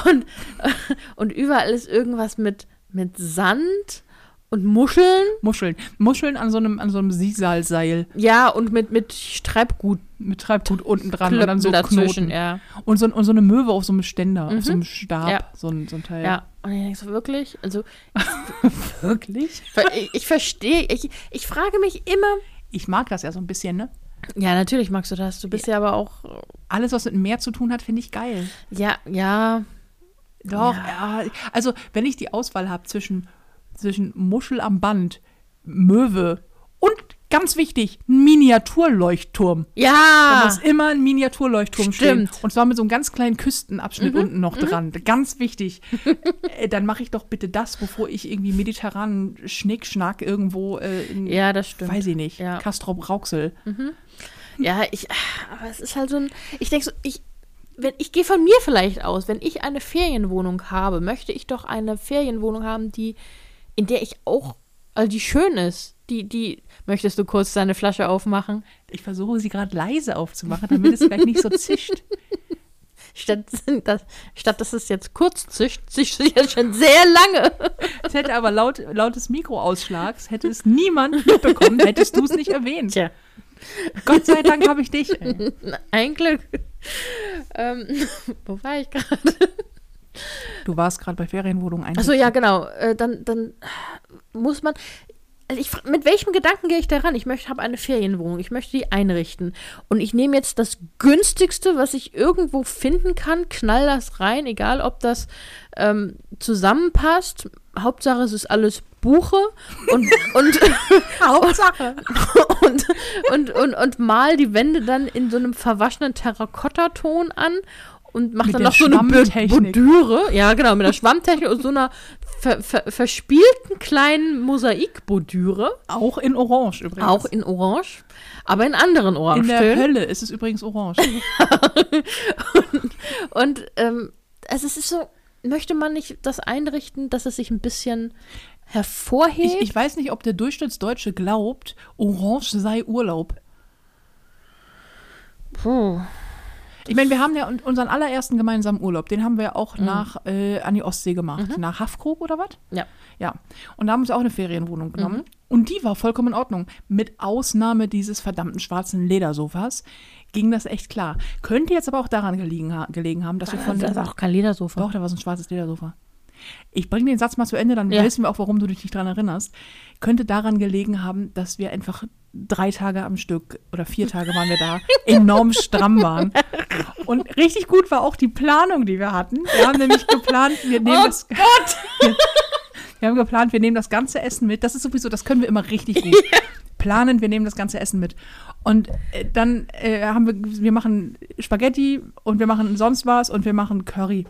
Und, äh, und überall ist irgendwas mit, mit Sand und Muscheln. Muscheln. Muscheln an so einem, an so einem Sisalseil Ja, und mit, mit Streibgut. mit Treibgut unten dran und dann Klöppen so dazwischen, Knoten. ja. Und, so, und so eine Möwe auf so einem Ständer, auf so einem Mhm. Stab, Ja. so, ein, so ein Teil. Ja, und ich denke so, wirklich? Also, Wirklich? ich, ich verstehe, ich, ich frage mich immer, Ich mag das ja so ein bisschen, ne? ja, natürlich magst du das, du bist ja, aber auch, Alles, was mit dem Meer zu tun hat, finde ich geil. ja, ja, Doch, ja. Also, wenn ich die Auswahl habe zwischen, zwischen Muschel am Band, Möwe und ganz wichtig, ein Miniaturleuchtturm. Da ja, muss immer ein Miniaturleuchtturm Stimmt. stehen. Und zwar mit so einem ganz kleinen Küstenabschnitt unten noch dran. Ganz wichtig. äh, dann mache ich doch bitte das, bevor ich irgendwie mediterranen Schnickschnack irgendwo äh, in, ja, das stimmt. weiß ich nicht, Ja. Kastrop Rauxel. Ja, ich, aber es ist halt so ein, ich denke so, ich, wenn, ich gehe von mir vielleicht aus, wenn ich eine Ferienwohnung habe, möchte ich doch eine Ferienwohnung haben, die, in der ich auch, also die schön ist. Die, die, möchtest du kurz deine Flasche aufmachen? Ich versuche sie gerade leise aufzumachen, damit es vielleicht nicht so zischt. Statt, das, statt dass es jetzt kurz zischt, zischt es jetzt schon sehr lange. Es hätte aber laut, laut des Mikroausschlags, hätte es niemand mitbekommen, hättest du es nicht erwähnt. Tja, Gott sei Dank habe ich dich. Ey. ein Glück. Ähm, wo war ich gerade? Du warst gerade bei Ferienwohnungen Achso, ja, genau. Äh, dann, dann muss man. Also ich, mit welchem Gedanken gehe ich daran? Ich möchte, habe eine Ferienwohnung, ich möchte die einrichten. Und ich nehme jetzt das günstigste, was ich irgendwo finden kann, knall das rein, egal ob das ähm, zusammenpasst. Hauptsache, es ist alles Buche und, und, Hauptsache. und, und, und, und mal die Wände dann in so einem verwaschenen Terrakottaton an und macht dann noch so eine. Bordüre. Ja, genau, mit der Schwammtechnik und so einer ver, ver, verspielten kleinen Mosaikbordüre. Auch in Orange übrigens. Auch in Orange, aber in anderen in der. Hölle ist es übrigens Orange. Und ähm, also es ist so, möchte man nicht das einrichten, dass es sich ein bisschen hervorhebt? Ich, ich weiß nicht, ob der Durchschnittsdeutsche glaubt, Orange sei Urlaub. Puh. Ich meine, wir haben ja un- unseren allerersten gemeinsamen Urlaub, den haben wir Mhm. auch nach äh, an die Ostsee gemacht. Nach Haffkrug oder was? Ja. Ja. Und da haben wir uns auch eine Ferienwohnung genommen. Mhm. Und die war vollkommen in Ordnung. Mit Ausnahme dieses verdammten schwarzen Ledersofas ging das echt klar. Könnte jetzt aber auch daran gelegen, gelegen haben, dass wir von das ist auch kein Ledersofa. Doch, da war so ein schwarzes Ledersofa. Ich bringe den Satz mal zu Ende, dann Ja. wissen wir auch, warum du dich nicht dran erinnerst. Könnte daran gelegen haben, dass wir einfach drei Tage am Stück oder vier Tage waren wir da, enorm stramm waren. Und richtig gut war auch die Planung, die wir hatten. Wir haben nämlich geplant, wir nehmen Oh das. Wir haben geplant, wir nehmen das ganze Essen mit. Das ist sowieso, das können wir immer richtig gut. Planen, wir nehmen das ganze Essen mit. Und äh, dann äh, haben wir, wir machen Spaghetti und wir machen sonst was und wir machen Curry.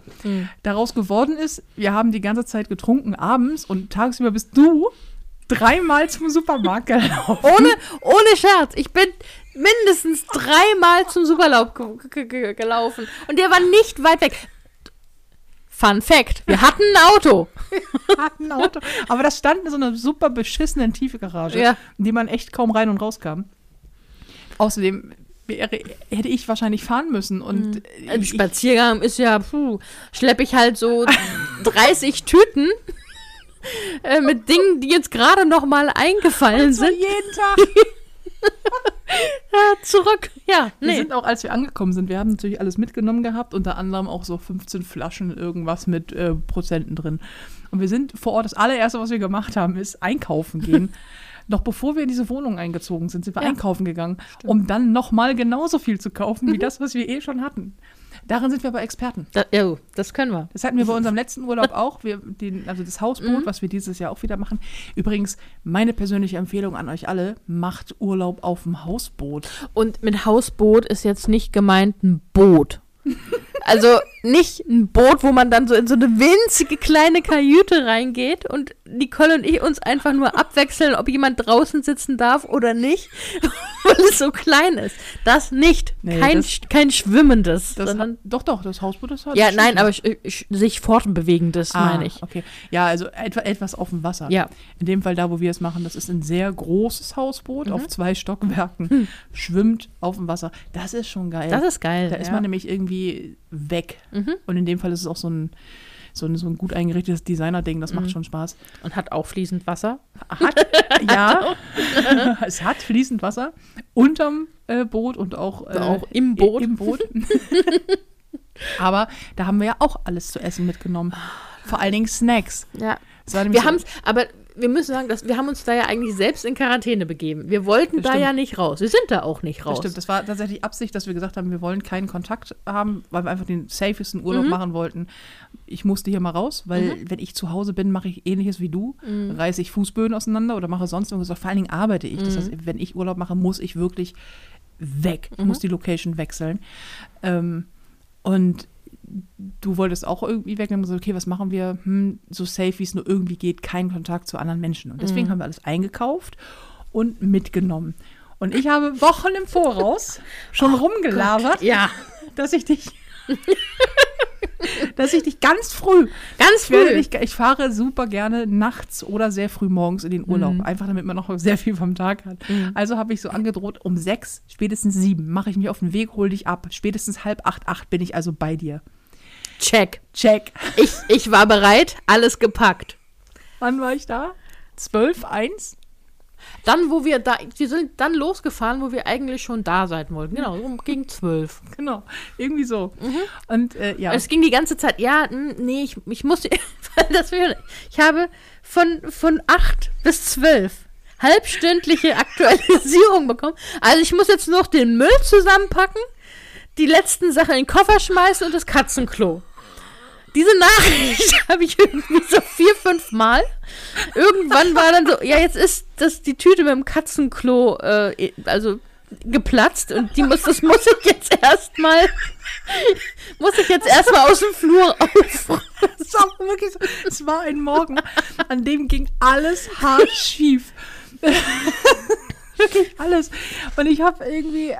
Daraus geworden ist, wir haben die ganze Zeit getrunken abends und tagsüber bist du dreimal zum Supermarkt gelaufen. Ohne, ohne Scherz. Ich bin mindestens dreimal zum ge gelaufen. Und der war nicht weit weg. Fun Fact: Wir hatten ein Auto. hatten ein Auto. Aber das stand in so einer super beschissenen Tiefgarage, Ja. in die man echt kaum rein und raus kam. Außerdem wäre, hätte ich wahrscheinlich fahren müssen. Und Ein ich, Spaziergang ist ja, puh, schleppe ich halt so 30 Tüten äh, mit Dingen, die jetzt gerade noch mal eingefallen so sind, jeden Tag. äh, zurück. Ja, Wir nee. sind auch, als wir angekommen sind, wir haben natürlich alles mitgenommen gehabt, unter anderem auch so 15 Flaschen irgendwas mit äh, Prozenten drin. Und wir sind vor Ort, das allererste, was wir gemacht haben, ist einkaufen gehen. Noch bevor wir in diese Wohnung eingezogen sind, sind wir Ja. einkaufen gegangen, um dann nochmal genauso viel zu kaufen, wie das, was wir eh schon hatten. Darin sind wir aber Experten. Da, ja, das können wir. Das hatten wir bei unserem letzten Urlaub auch, wir, den, also das Hausboot, was wir dieses Jahr auch wieder machen. Übrigens, meine persönliche Empfehlung an euch alle, macht Urlaub auf dem Hausboot. Und mit Hausboot ist jetzt nicht gemeint ein Boot. Also nicht ein Boot, wo man dann so in so eine winzige kleine Kajüte reingeht und Nicole und ich uns einfach nur abwechseln, ob jemand draußen sitzen darf oder nicht, weil es so klein ist. Das nicht. Nee, kein, das- kein schwimmendes, sondern hat, doch, doch, das Hausboot ist halt ja, nein, aber sch- sch- sich fortbewegendes Ah, meine ich. Okay. Ja, also etwa, etwas auf dem Wasser. Ja. In dem Fall da, wo wir es machen, das ist ein sehr großes Hausboot Mhm. auf zwei Stockwerken, schwimmt auf dem Wasser. Das ist schon geil. Hm. Das ist geil. da ist ja. man nämlich irgendwie weg. Mhm. Und in dem Fall ist es auch so ein, so ein, so ein gut eingerichtetes Designer-Ding, das Mhm. macht schon Spaß. und hat auch fließend Wasser. Hat, ja, es hat fließend Wasser unterm äh, Boot und auch, äh, Auch im Boot. Im Boot. Aber da haben wir ja auch alles zu essen mitgenommen. Vor allen Dingen Snacks. Ja. Es Wir so- haben aber wir müssen sagen, dass wir haben uns da ja eigentlich selbst in Quarantäne begeben. Wir wollten Das da stimmt. ja nicht raus. Wir sind da auch nicht Das raus. stimmt, das war tatsächlich Absicht, dass wir gesagt haben, wir wollen keinen Kontakt haben, weil wir einfach den safesten Urlaub Mhm. machen wollten. Ich musste hier mal raus, weil wenn ich zu Hause bin, mache ich ähnliches wie du. Mhm. Reiße ich Fußböden auseinander oder mache sonst irgendwas. Vor allen Dingen arbeite ich. Das Mhm. heißt, wenn ich Urlaub mache, muss ich wirklich weg. Ich muss die Location wechseln. Ähm, und du wolltest auch irgendwie weg. Und haben gesagt, okay, was machen wir? Hm, so safe, wie es nur irgendwie geht, kein Kontakt zu anderen Menschen. Und Mhm. deswegen haben wir alles eingekauft und mitgenommen. Und ich habe Wochen im Voraus schon rumgelabert, Ja, dass ich dich, dass ich dich ganz früh, ganz ich, früh. dich, ich fahre super gerne nachts oder sehr früh morgens in den Urlaub, einfach damit man noch sehr viel vom Tag hat. Also habe ich so angedroht, um sechs, spätestens sieben mache ich mich auf den Weg, hol dich ab. Spätestens halb acht, acht bin ich also bei dir. Check. Check. Ich, ich war bereit, alles gepackt. Wann war ich da? Zwölf, eins? Dann, wo wir da, wir sind dann losgefahren, wo wir eigentlich schon da sein wollten. Genau, um gegen zwölf. Genau, irgendwie so. Und äh, ja. Es ging die ganze Zeit, ja, nee, ich, ich muss, das will, ich habe von, von acht bis zwölf halbstündliche Aktualisierung bekommen. Also ich muss jetzt noch den Müll zusammenpacken, die letzten Sachen in den Koffer schmeißen und das Katzenklo. Diese Nachricht habe ich irgendwie so vier, fünf Mal. Irgendwann war dann so, ja, jetzt ist das die Tüte mit dem Katzenklo, äh, also geplatzt und die muss, das muss ich jetzt erstmal, muss ich jetzt erstmal aus dem Flur auf. Es war wirklich so. Es war ein Morgen, an dem ging alles hart schief. wirklich alles. Und ich habe irgendwie,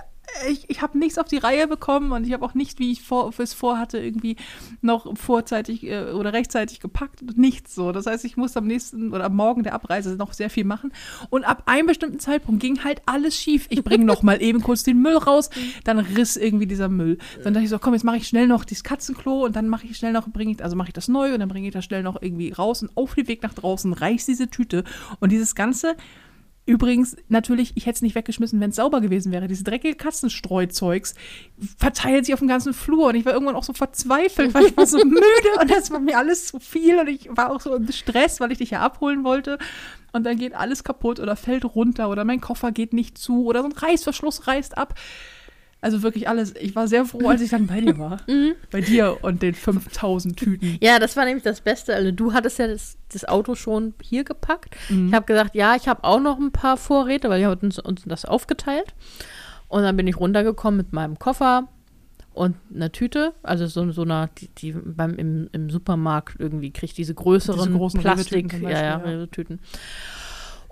ich, ich habe nichts auf die Reihe bekommen und ich habe auch nicht, wie ich vor, es vorhatte, irgendwie noch vorzeitig äh, oder rechtzeitig gepackt. Nichts so. Das heißt, ich musste am nächsten oder am Morgen der Abreise noch sehr viel machen. Und ab einem bestimmten Zeitpunkt ging halt alles schief. Ich bringe noch mal eben kurz den Müll raus, dann riss irgendwie dieser Müll. Dann dachte ich so, komm, jetzt mache ich schnell noch dieses Katzenklo und dann mache ich schnell noch, bringe ich, also mache ich das neu und dann bringe ich das schnell noch irgendwie raus und auf dem Weg nach draußen reißt diese Tüte und dieses ganze Übrigens, natürlich, ich hätte es nicht weggeschmissen, wenn es sauber gewesen wäre. Diese dreckige Katzenstreuzeugs verteilt sich auf dem ganzen Flur und ich war irgendwann auch so verzweifelt, weil ich war so müde und das war mir alles zu viel und ich war auch so im Stress, weil ich dich ja abholen wollte. Und dann geht alles kaputt oder fällt runter oder mein Koffer geht nicht zu oder so ein Reißverschluss reißt ab. Also wirklich alles. Ich war sehr froh, als ich dann bei dir war. bei dir und den 5000 Tüten. Ja, das war nämlich das Beste. Also du hattest ja das, das Auto schon hier gepackt. Ich habe gesagt, ja, ich habe auch noch ein paar Vorräte, weil wir hatten uns, uns das aufgeteilt. Und dann bin ich runtergekommen mit meinem Koffer und einer Tüte, also so, so einer, die, die beim, im, im Supermarkt irgendwie kriegt diese größeren Diese Plastik, Rewe-Tüten ja, ja, ja.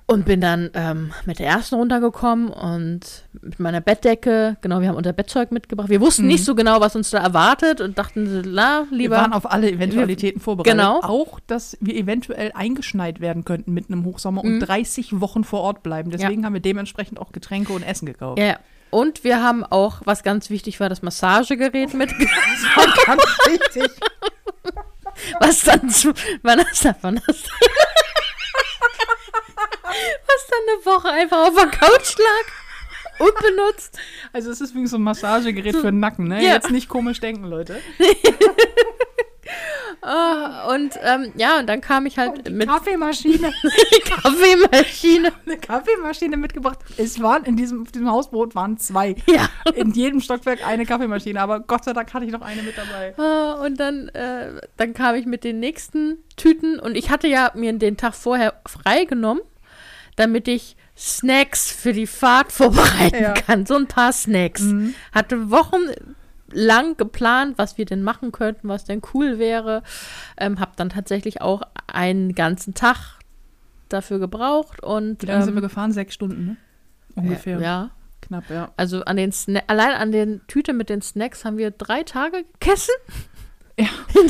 Und bin dann ähm, mit der ersten runtergekommen und mit meiner Bettdecke, genau, wir haben unser Bettzeug mitgebracht. Wir wussten nicht so genau, was uns da erwartet und dachten, na, Mhm. Wir lieber. waren auf alle Eventualitäten vorbereitet. Genau. Auch, dass wir eventuell eingeschneit werden könnten mitten im Hochsommer und 30 Wochen vor Ort bleiben. Deswegen haben wir dementsprechend auch Getränke und Essen gekauft. ja, ja. Und wir haben auch, was ganz wichtig war, das Massagegerät mitgebracht. Ganz wichtig. was dann zu, das davon das, was dann eine Woche einfach auf der Couch lag, unbenutzt. Also es ist übrigens so ein Massagegerät für den Nacken, ne? Ja. Jetzt nicht komisch denken, Leute. Ah, und ähm, ja, und dann kam ich halt mit Kaffeemaschine. Kaffeemaschine. Eine Kaffeemaschine mitgebracht. Es waren in diesem, auf diesem Hausboot waren zwei. Ja. In jedem Stockwerk eine Kaffeemaschine, aber Gott sei Dank hatte ich noch eine mit dabei. Ah, Und dann, äh, dann kam ich mit den nächsten Tüten und ich hatte ja mir den Tag vorher freigenommen, damit ich Snacks für die Fahrt vorbereiten Ja. kann. So ein paar Snacks. Hatte wochenlang geplant, was wir denn machen könnten, was denn cool wäre. Ähm, hab dann tatsächlich auch einen ganzen Tag dafür gebraucht und Wie lange sind wir ähm, gefahren? Sechs Stunden, ne? Ungefähr. ja, Knapp, ja. also an den Sna allein an den Tüte mit den Snacks haben wir drei Tage gegessen. Ja.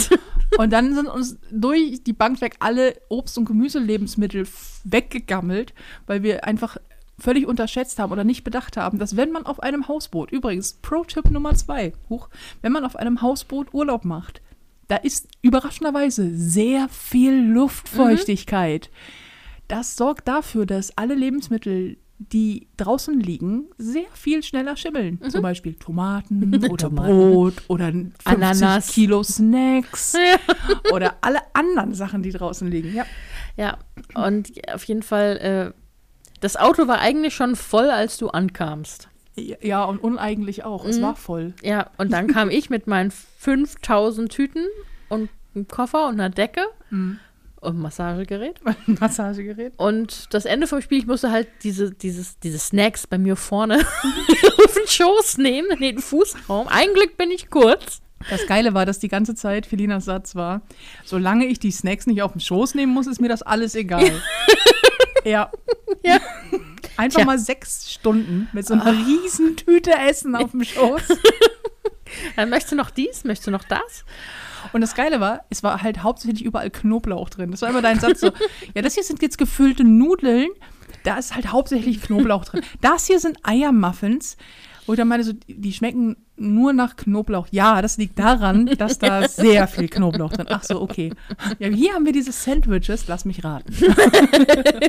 Und dann sind uns durch die Bank weg alle Obst- und Gemüselebensmittel weggegammelt, weil wir einfach völlig unterschätzt haben oder nicht bedacht haben, dass wenn man auf einem Hausboot, übrigens Pro-Tipp Nummer zwei, huch, wenn man auf einem Hausboot Urlaub macht, da ist überraschenderweise sehr viel Luftfeuchtigkeit. Das sorgt dafür, dass alle Lebensmittel, die draußen liegen, sehr viel schneller schimmeln. Zum Beispiel Tomaten oder Tomaten. Brot oder 50 Ananas. Kilo Snacks Ja. oder alle anderen Sachen, die draußen liegen. Ja. Ja, und auf jeden Fall, äh, das Auto war eigentlich schon voll, als du ankamst. Ja, und uneigentlich auch. Es war voll. Ja, und dann kam ich mit meinen 5000 Tüten und einem Koffer und einer Decke und Massagegerät. Massagegerät. Und das Ende vom Spiel, ich musste halt diese, dieses, diese Snacks bei mir vorne auf den Schoß nehmen, in den Fußraum. Ein Glück bin ich kurz. Das Geile war, dass die ganze Zeit Felinas Satz war, solange ich die Snacks nicht auf den Schoß nehmen muss, ist mir das alles egal. ja. Ja. Einfach Tja. mal sechs Stunden mit so einer riesen Tüte Essen auf dem Schoß. Dann möchtest du noch dies, möchtest du noch das? Und das Geile war, es war halt hauptsächlich überall Knoblauch drin. Das war immer dein Satz so, ja, das hier sind jetzt gefüllte Nudeln, da ist halt hauptsächlich Knoblauch drin. Das hier sind Eiermuffins Wo ich dann meine, so, die schmecken nur nach Knoblauch. Ja, das liegt daran, dass da sehr viel Knoblauch drin. Ach so, okay. Ja, hier haben wir diese Sandwiches. Lass mich raten.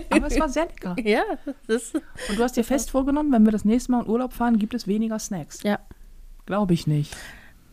Aber es war sehr lecker. Ja, das ist, Und du hast dir fest vorgenommen, wenn wir das nächste Mal in Urlaub fahren, gibt es weniger Snacks. ja. Glaube ich nicht.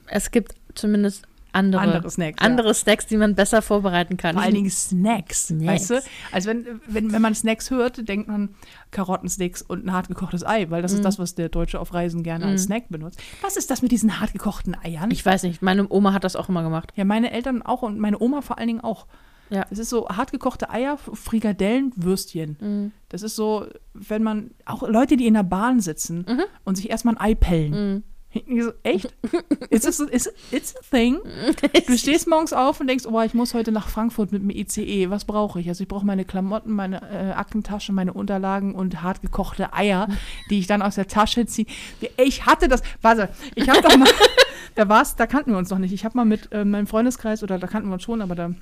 Es gibt zumindest andere, Andere Snacks, ja. andere Snacks, die man besser vorbereiten kann. Vor allen Dingen Snacks, Snacks. weißt du? Also wenn, wenn, wenn man Snacks hört, denkt man Karottensticks und ein hartgekochtes Ei, weil das ist das, was der Deutsche auf Reisen gerne als Snack benutzt. Was ist das mit diesen hartgekochten Eiern? ich weiß nicht, meine Oma hat das auch immer gemacht. ja, meine Eltern auch und meine Oma vor allen Dingen auch. Ja. Das ist so hartgekochte Eier, Frikadellen, Würstchen. Mhm. Das ist so, wenn man, auch Leute, die in der Bahn sitzen Mhm. und sich erstmal ein Ei pellen. Ich So, echt? Ist so, is, it's a thing? Du stehst morgens auf und denkst, oh, ich muss heute nach Frankfurt mit dem ICE. Was brauche ich? Also ich brauche meine Klamotten, meine äh, Aktentasche, meine Unterlagen und hartgekochte Eier, die ich dann aus der Tasche ziehe. Ich hatte das, warte, ich habe doch mal, da war's, da kannten wir uns noch nicht. Ich habe mal mit äh, meinem Freundeskreis, oder da kannten wir uns schon, aber da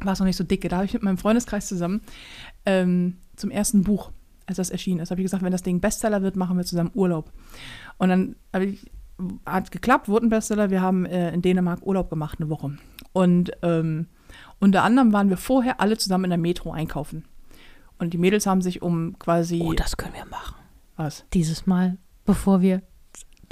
war es noch nicht so dicke. Da habe ich mit meinem Freundeskreis zusammen ähm, zum ersten Buch, als das erschienen ist, habe ich gesagt, wenn das Ding Bestseller wird, machen wir zusammen Urlaub. Und dann habe ich, hat geklappt, wurde ein Bestseller. Wir haben äh, in Dänemark Urlaub gemacht, eine Woche. Und ähm, unter anderem waren wir vorher alle zusammen in der Metro einkaufen. Und die Mädels haben sich um quasi Oh, das können wir machen. was Dieses Mal, bevor wir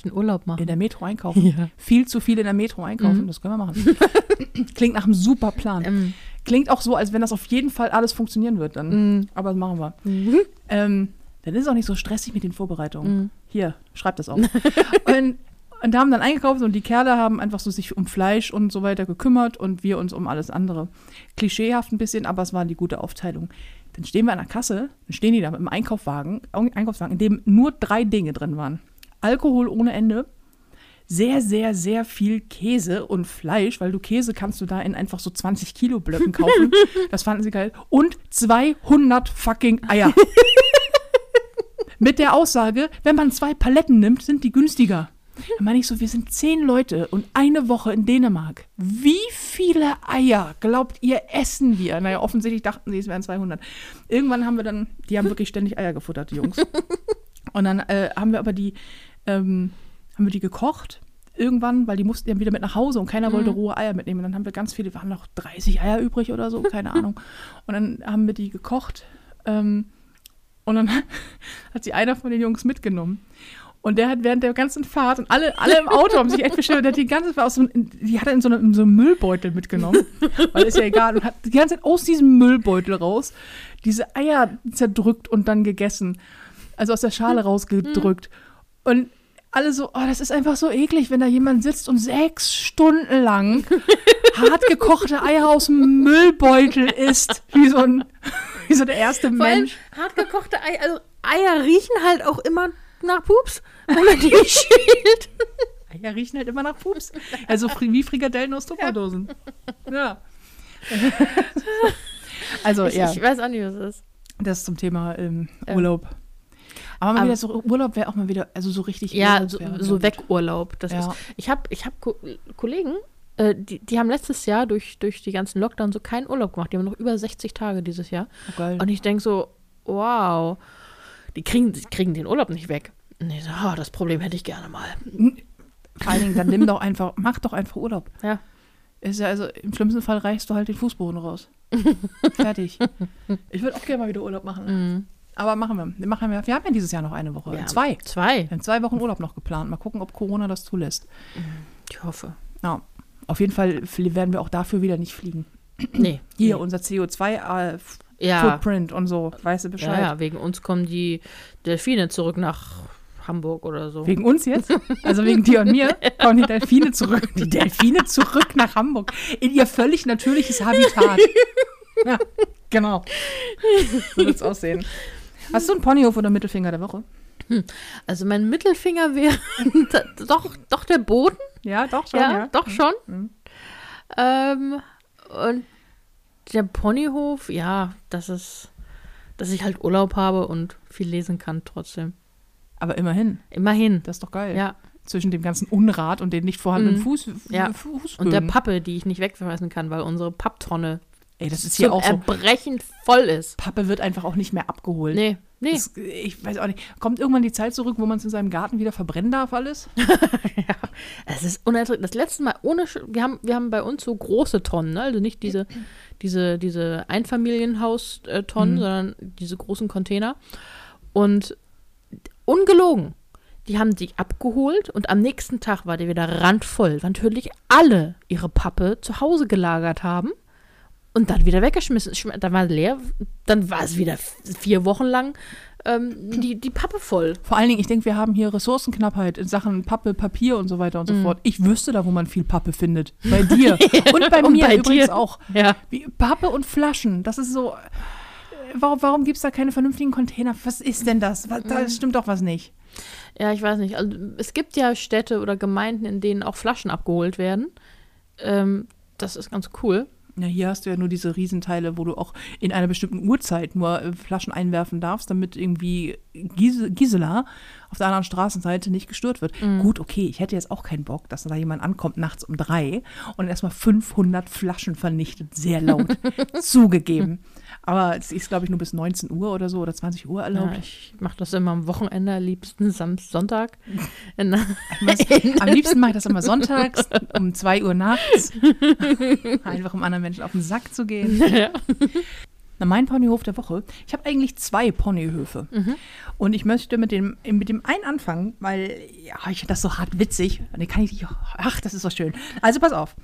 den Urlaub machen. in der Metro einkaufen. Ja. Viel zu viel in der Metro einkaufen, Mhm. das können wir machen. Klingt nach einem super Plan. Ähm, Klingt auch so, als wenn das auf jeden Fall alles funktionieren wird dann. mm, Aber das machen wir. mhm. Ähm, dann ist es auch nicht so stressig mit den Vorbereitungen. Mhm. Hier, schreib das auf. und, und da haben dann eingekauft und die Kerle haben einfach so sich um Fleisch und so weiter gekümmert und wir uns um alles andere. Klischeehaft ein bisschen, aber es war die gute Aufteilung. Dann stehen wir an der Kasse, dann stehen die da mit einem Einkaufswagen, Einkaufswagen, in dem nur drei Dinge drin waren. Alkohol ohne Ende, sehr, sehr, sehr viel Käse und Fleisch, weil du Käse kannst du da in einfach so 20 Kilo Blöcken kaufen. Das fanden sie geil. Und 200 fucking Eier. Mit der Aussage, wenn man zwei Paletten nimmt, sind die günstiger. Dann meine ich so, wir sind zehn Leute und eine Woche in Dänemark. Wie viele Eier glaubt ihr essen wir? Naja, offensichtlich dachten sie, es wären 200. Irgendwann haben wir dann, die haben wirklich ständig Eier gefuttert, die Jungs. Und dann äh, haben wir aber die, ähm, haben wir die gekocht irgendwann, weil die mussten ja wieder mit nach Hause und keiner wollte rohe Eier mitnehmen. Und dann haben wir ganz viele, wir haben noch 30 Eier übrig oder so, keine Ahnung. Und dann haben wir die gekocht ähm, und dann hat sie einer von den Jungs mitgenommen. Und der hat während der ganzen Fahrt und alle, alle im Auto haben sich echt beschwert, der hat die ganze Zeit aus so, einem- die hat er in so, einem, in so einem Müllbeutel mitgenommen, weil ist ja egal, und hat die ganze Zeit aus diesem Müllbeutel raus diese Eier zerdrückt und dann gegessen. Also aus der Schale rausgedrückt. Und alle so, oh, das ist einfach so eklig, wenn da jemand sitzt und sechs Stunden lang hart gekochte Eier aus dem Müllbeutel isst, wie so, ein, wie so der erste Vor Mensch. hartgekochte Eier, also Eier riechen halt auch immer nach Pups, wenn man die schält. Eier riechen halt immer nach Pups. Also wie Frikadellen aus Tupperdosen. Ja. Also, Ich, ja, ich weiß auch nicht, was es ist. das zum Thema ähm. Urlaub. Aber mal Aber- wieder so, Urlaub wäre auch mal wieder, also so richtig. Ja, Urlaub so, so. Wegurlaub. Das Ja. ist, ich habe ich hab Ko Kollegen, äh, die, die haben letztes Jahr durch, durch die ganzen Lockdown so keinen Urlaub gemacht. Die haben noch über 60 Tage dieses Jahr. Oh, geil. Und ich denke so, wow, die kriegen, die kriegen den Urlaub nicht weg. Und ich so, oh, das Problem hätte ich gerne mal. Vor allen Dingen, dann nimm doch einfach, mach doch einfach Urlaub. Ja. Ist ja also, im schlimmsten Fall reichst du halt den Fußboden raus. Fertig. Ich würde auch gerne mal wieder Urlaub machen. Mhm. Aber machen wir. wir. Machen wir. Wir haben ja dieses Jahr noch eine Woche. Ja. Zwei. Zwei. Wir haben zwei Wochen Urlaub noch geplant. Mal gucken, ob Corona das zulässt. Ich hoffe. Ja. Auf jeden Fall werden wir auch dafür wieder nicht fliegen. Nee. Hier, nee. unser CO2-Footprint ja. und so. Weißt du ja, Bescheid? ja, wegen uns kommen die Delfine zurück nach Hamburg oder so. Wegen uns jetzt? Also wegen dir und mir kommen die Delfine zurück. Die Delfine zurück nach Hamburg. In ihr völlig natürliches Habitat. Ja, genau. So wird es aussehen. Hast du einen Ponyhof oder Mittelfinger der Woche? Also mein Mittelfinger wäre doch, doch der Boden. Ja, doch schon. Ja, Ja, doch schon. Mhm. Ähm, und der Ponyhof, ja, das ist, dass ich halt Urlaub habe und viel lesen kann trotzdem. Aber immerhin, Immerhin. das ist doch geil. Ja. Zwischen dem ganzen Unrat und den nicht vorhandenen Mhm. Fuß, Ja. Fußböden. Und der Pappe, die ich nicht wegschmeißen kann, weil unsere Papptonne Ey, das ist hier auch so. Erbrechen voll ist. Pappe wird einfach auch nicht mehr abgeholt. Nee, nee. Das, ich weiß auch nicht. Kommt irgendwann die Zeit zurück, wo man es in seinem Garten wieder verbrennen darf, alles? Es ist unerträglich. Das letzte Mal ohne, Sch- wir haben, wir haben bei uns so große Tonnen, ne? also nicht diese, diese, diese Einfamilienhaus-Tonnen, Mhm. sondern diese großen Container. Und ungelogen, die haben die abgeholt und am nächsten Tag war der wieder randvoll, weil natürlich alle ihre Pappe zu Hause gelagert haben und dann wieder weggeschmissen. Schm- Dann war es leer, dann war es wieder vier Wochen lang ähm, die, die Pappe voll. Vor allen Dingen, ich denke, wir haben hier Ressourcenknappheit in Sachen Pappe, Papier und so weiter und so fort. Ich wüsste da, wo man viel Pappe findet. Bei dir. und bei Und mir bei übrigens dir. auch. Ja. Wie, Pappe und Flaschen, das ist so. äh, Warum, warum gibt es da keine vernünftigen Container? Was ist denn das? Was, Mhm. da stimmt doch was nicht. Ja, ich weiß nicht. Also, es gibt ja Städte oder Gemeinden, in denen auch Flaschen abgeholt werden. Ähm, das ist ganz cool. Ja, hier hast du ja nur diese Riesenteile, wo du auch in einer bestimmten Uhrzeit nur äh, Flaschen einwerfen darfst, damit irgendwie Gise, Gisela auf der anderen Straßenseite nicht gestört wird. Gut, okay, ich hätte jetzt auch keinen Bock, dass da jemand ankommt nachts um drei und erstmal 500 Flaschen vernichtet, sehr laut, zugegeben. Aber es ist, glaube ich, nur bis 19 Uhr oder so oder 20 Uhr Ja, erlaubt. ich mache das immer am Wochenende, am liebsten Samstag, Sonntag. Am liebsten mache ich das immer sonntags um 2 Uhr nachts. Einfach um anderen Menschen auf den Sack zu gehen. ja. Na, mein Ponyhof der Woche. Ich habe eigentlich zwei Ponyhöfe. Und ich möchte mit dem, mit dem einen anfangen, weil ja, ich finde das so hart witzig. Und kann ich. Ach, das ist so schön. Also pass auf.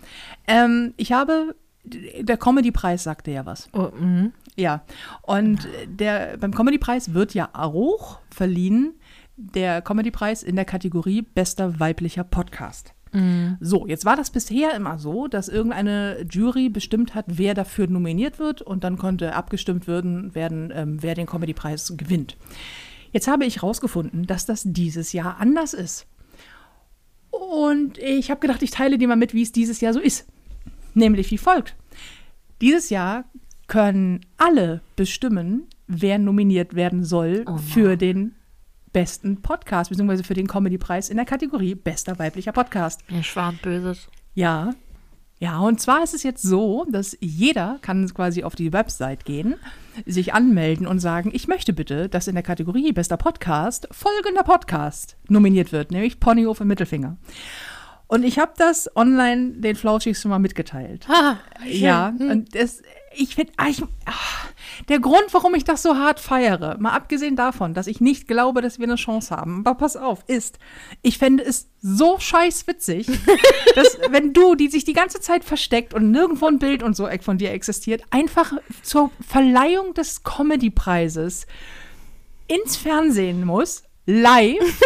Ähm, ich habe. Der Comedy-Preis sagte ja was. Oh, mhm. Ja. Und der, beim Comedy-Preis wird ja auch verliehen der Comedy-Preis in der Kategorie Bester weiblicher Podcast. So, jetzt war das bisher immer so, dass irgendeine Jury bestimmt hat, wer dafür nominiert wird und dann konnte abgestimmt werden, werden ähm, wer den Comedy-Preis gewinnt. Jetzt habe ich herausgefunden, dass das dieses Jahr anders ist. Und ich habe gedacht, ich teile dir mal mit, wie es dieses Jahr so ist. Nämlich wie folgt. Dieses Jahr können alle bestimmen, wer nominiert werden soll für den besten Podcast, beziehungsweise für den Comedy-Preis in der Kategorie Bester weiblicher Podcast. Ja, Schwarz-Böses. Ja. Ja, und zwar ist es jetzt so, dass jeder kann quasi auf die Website gehen, sich anmelden und sagen, ich möchte bitte, dass in der Kategorie Bester Podcast folgender Podcast nominiert wird, nämlich Ponyhof im Mittelfinger. Und ich habe das online den Flauschis schon mal mitgeteilt. Ha, Ja, und das, ich finde, ich, ah, der Grund, warum ich das so hart feiere, mal abgesehen davon, dass ich nicht glaube, dass wir eine Chance haben, aber pass auf, ist, ich fände es so scheiß witzig, dass wenn du, die sich die ganze Zeit versteckt und nirgendwo ein Bild und so von dir existiert, einfach zur Verleihung des Comedy-Preises ins Fernsehen muss, live,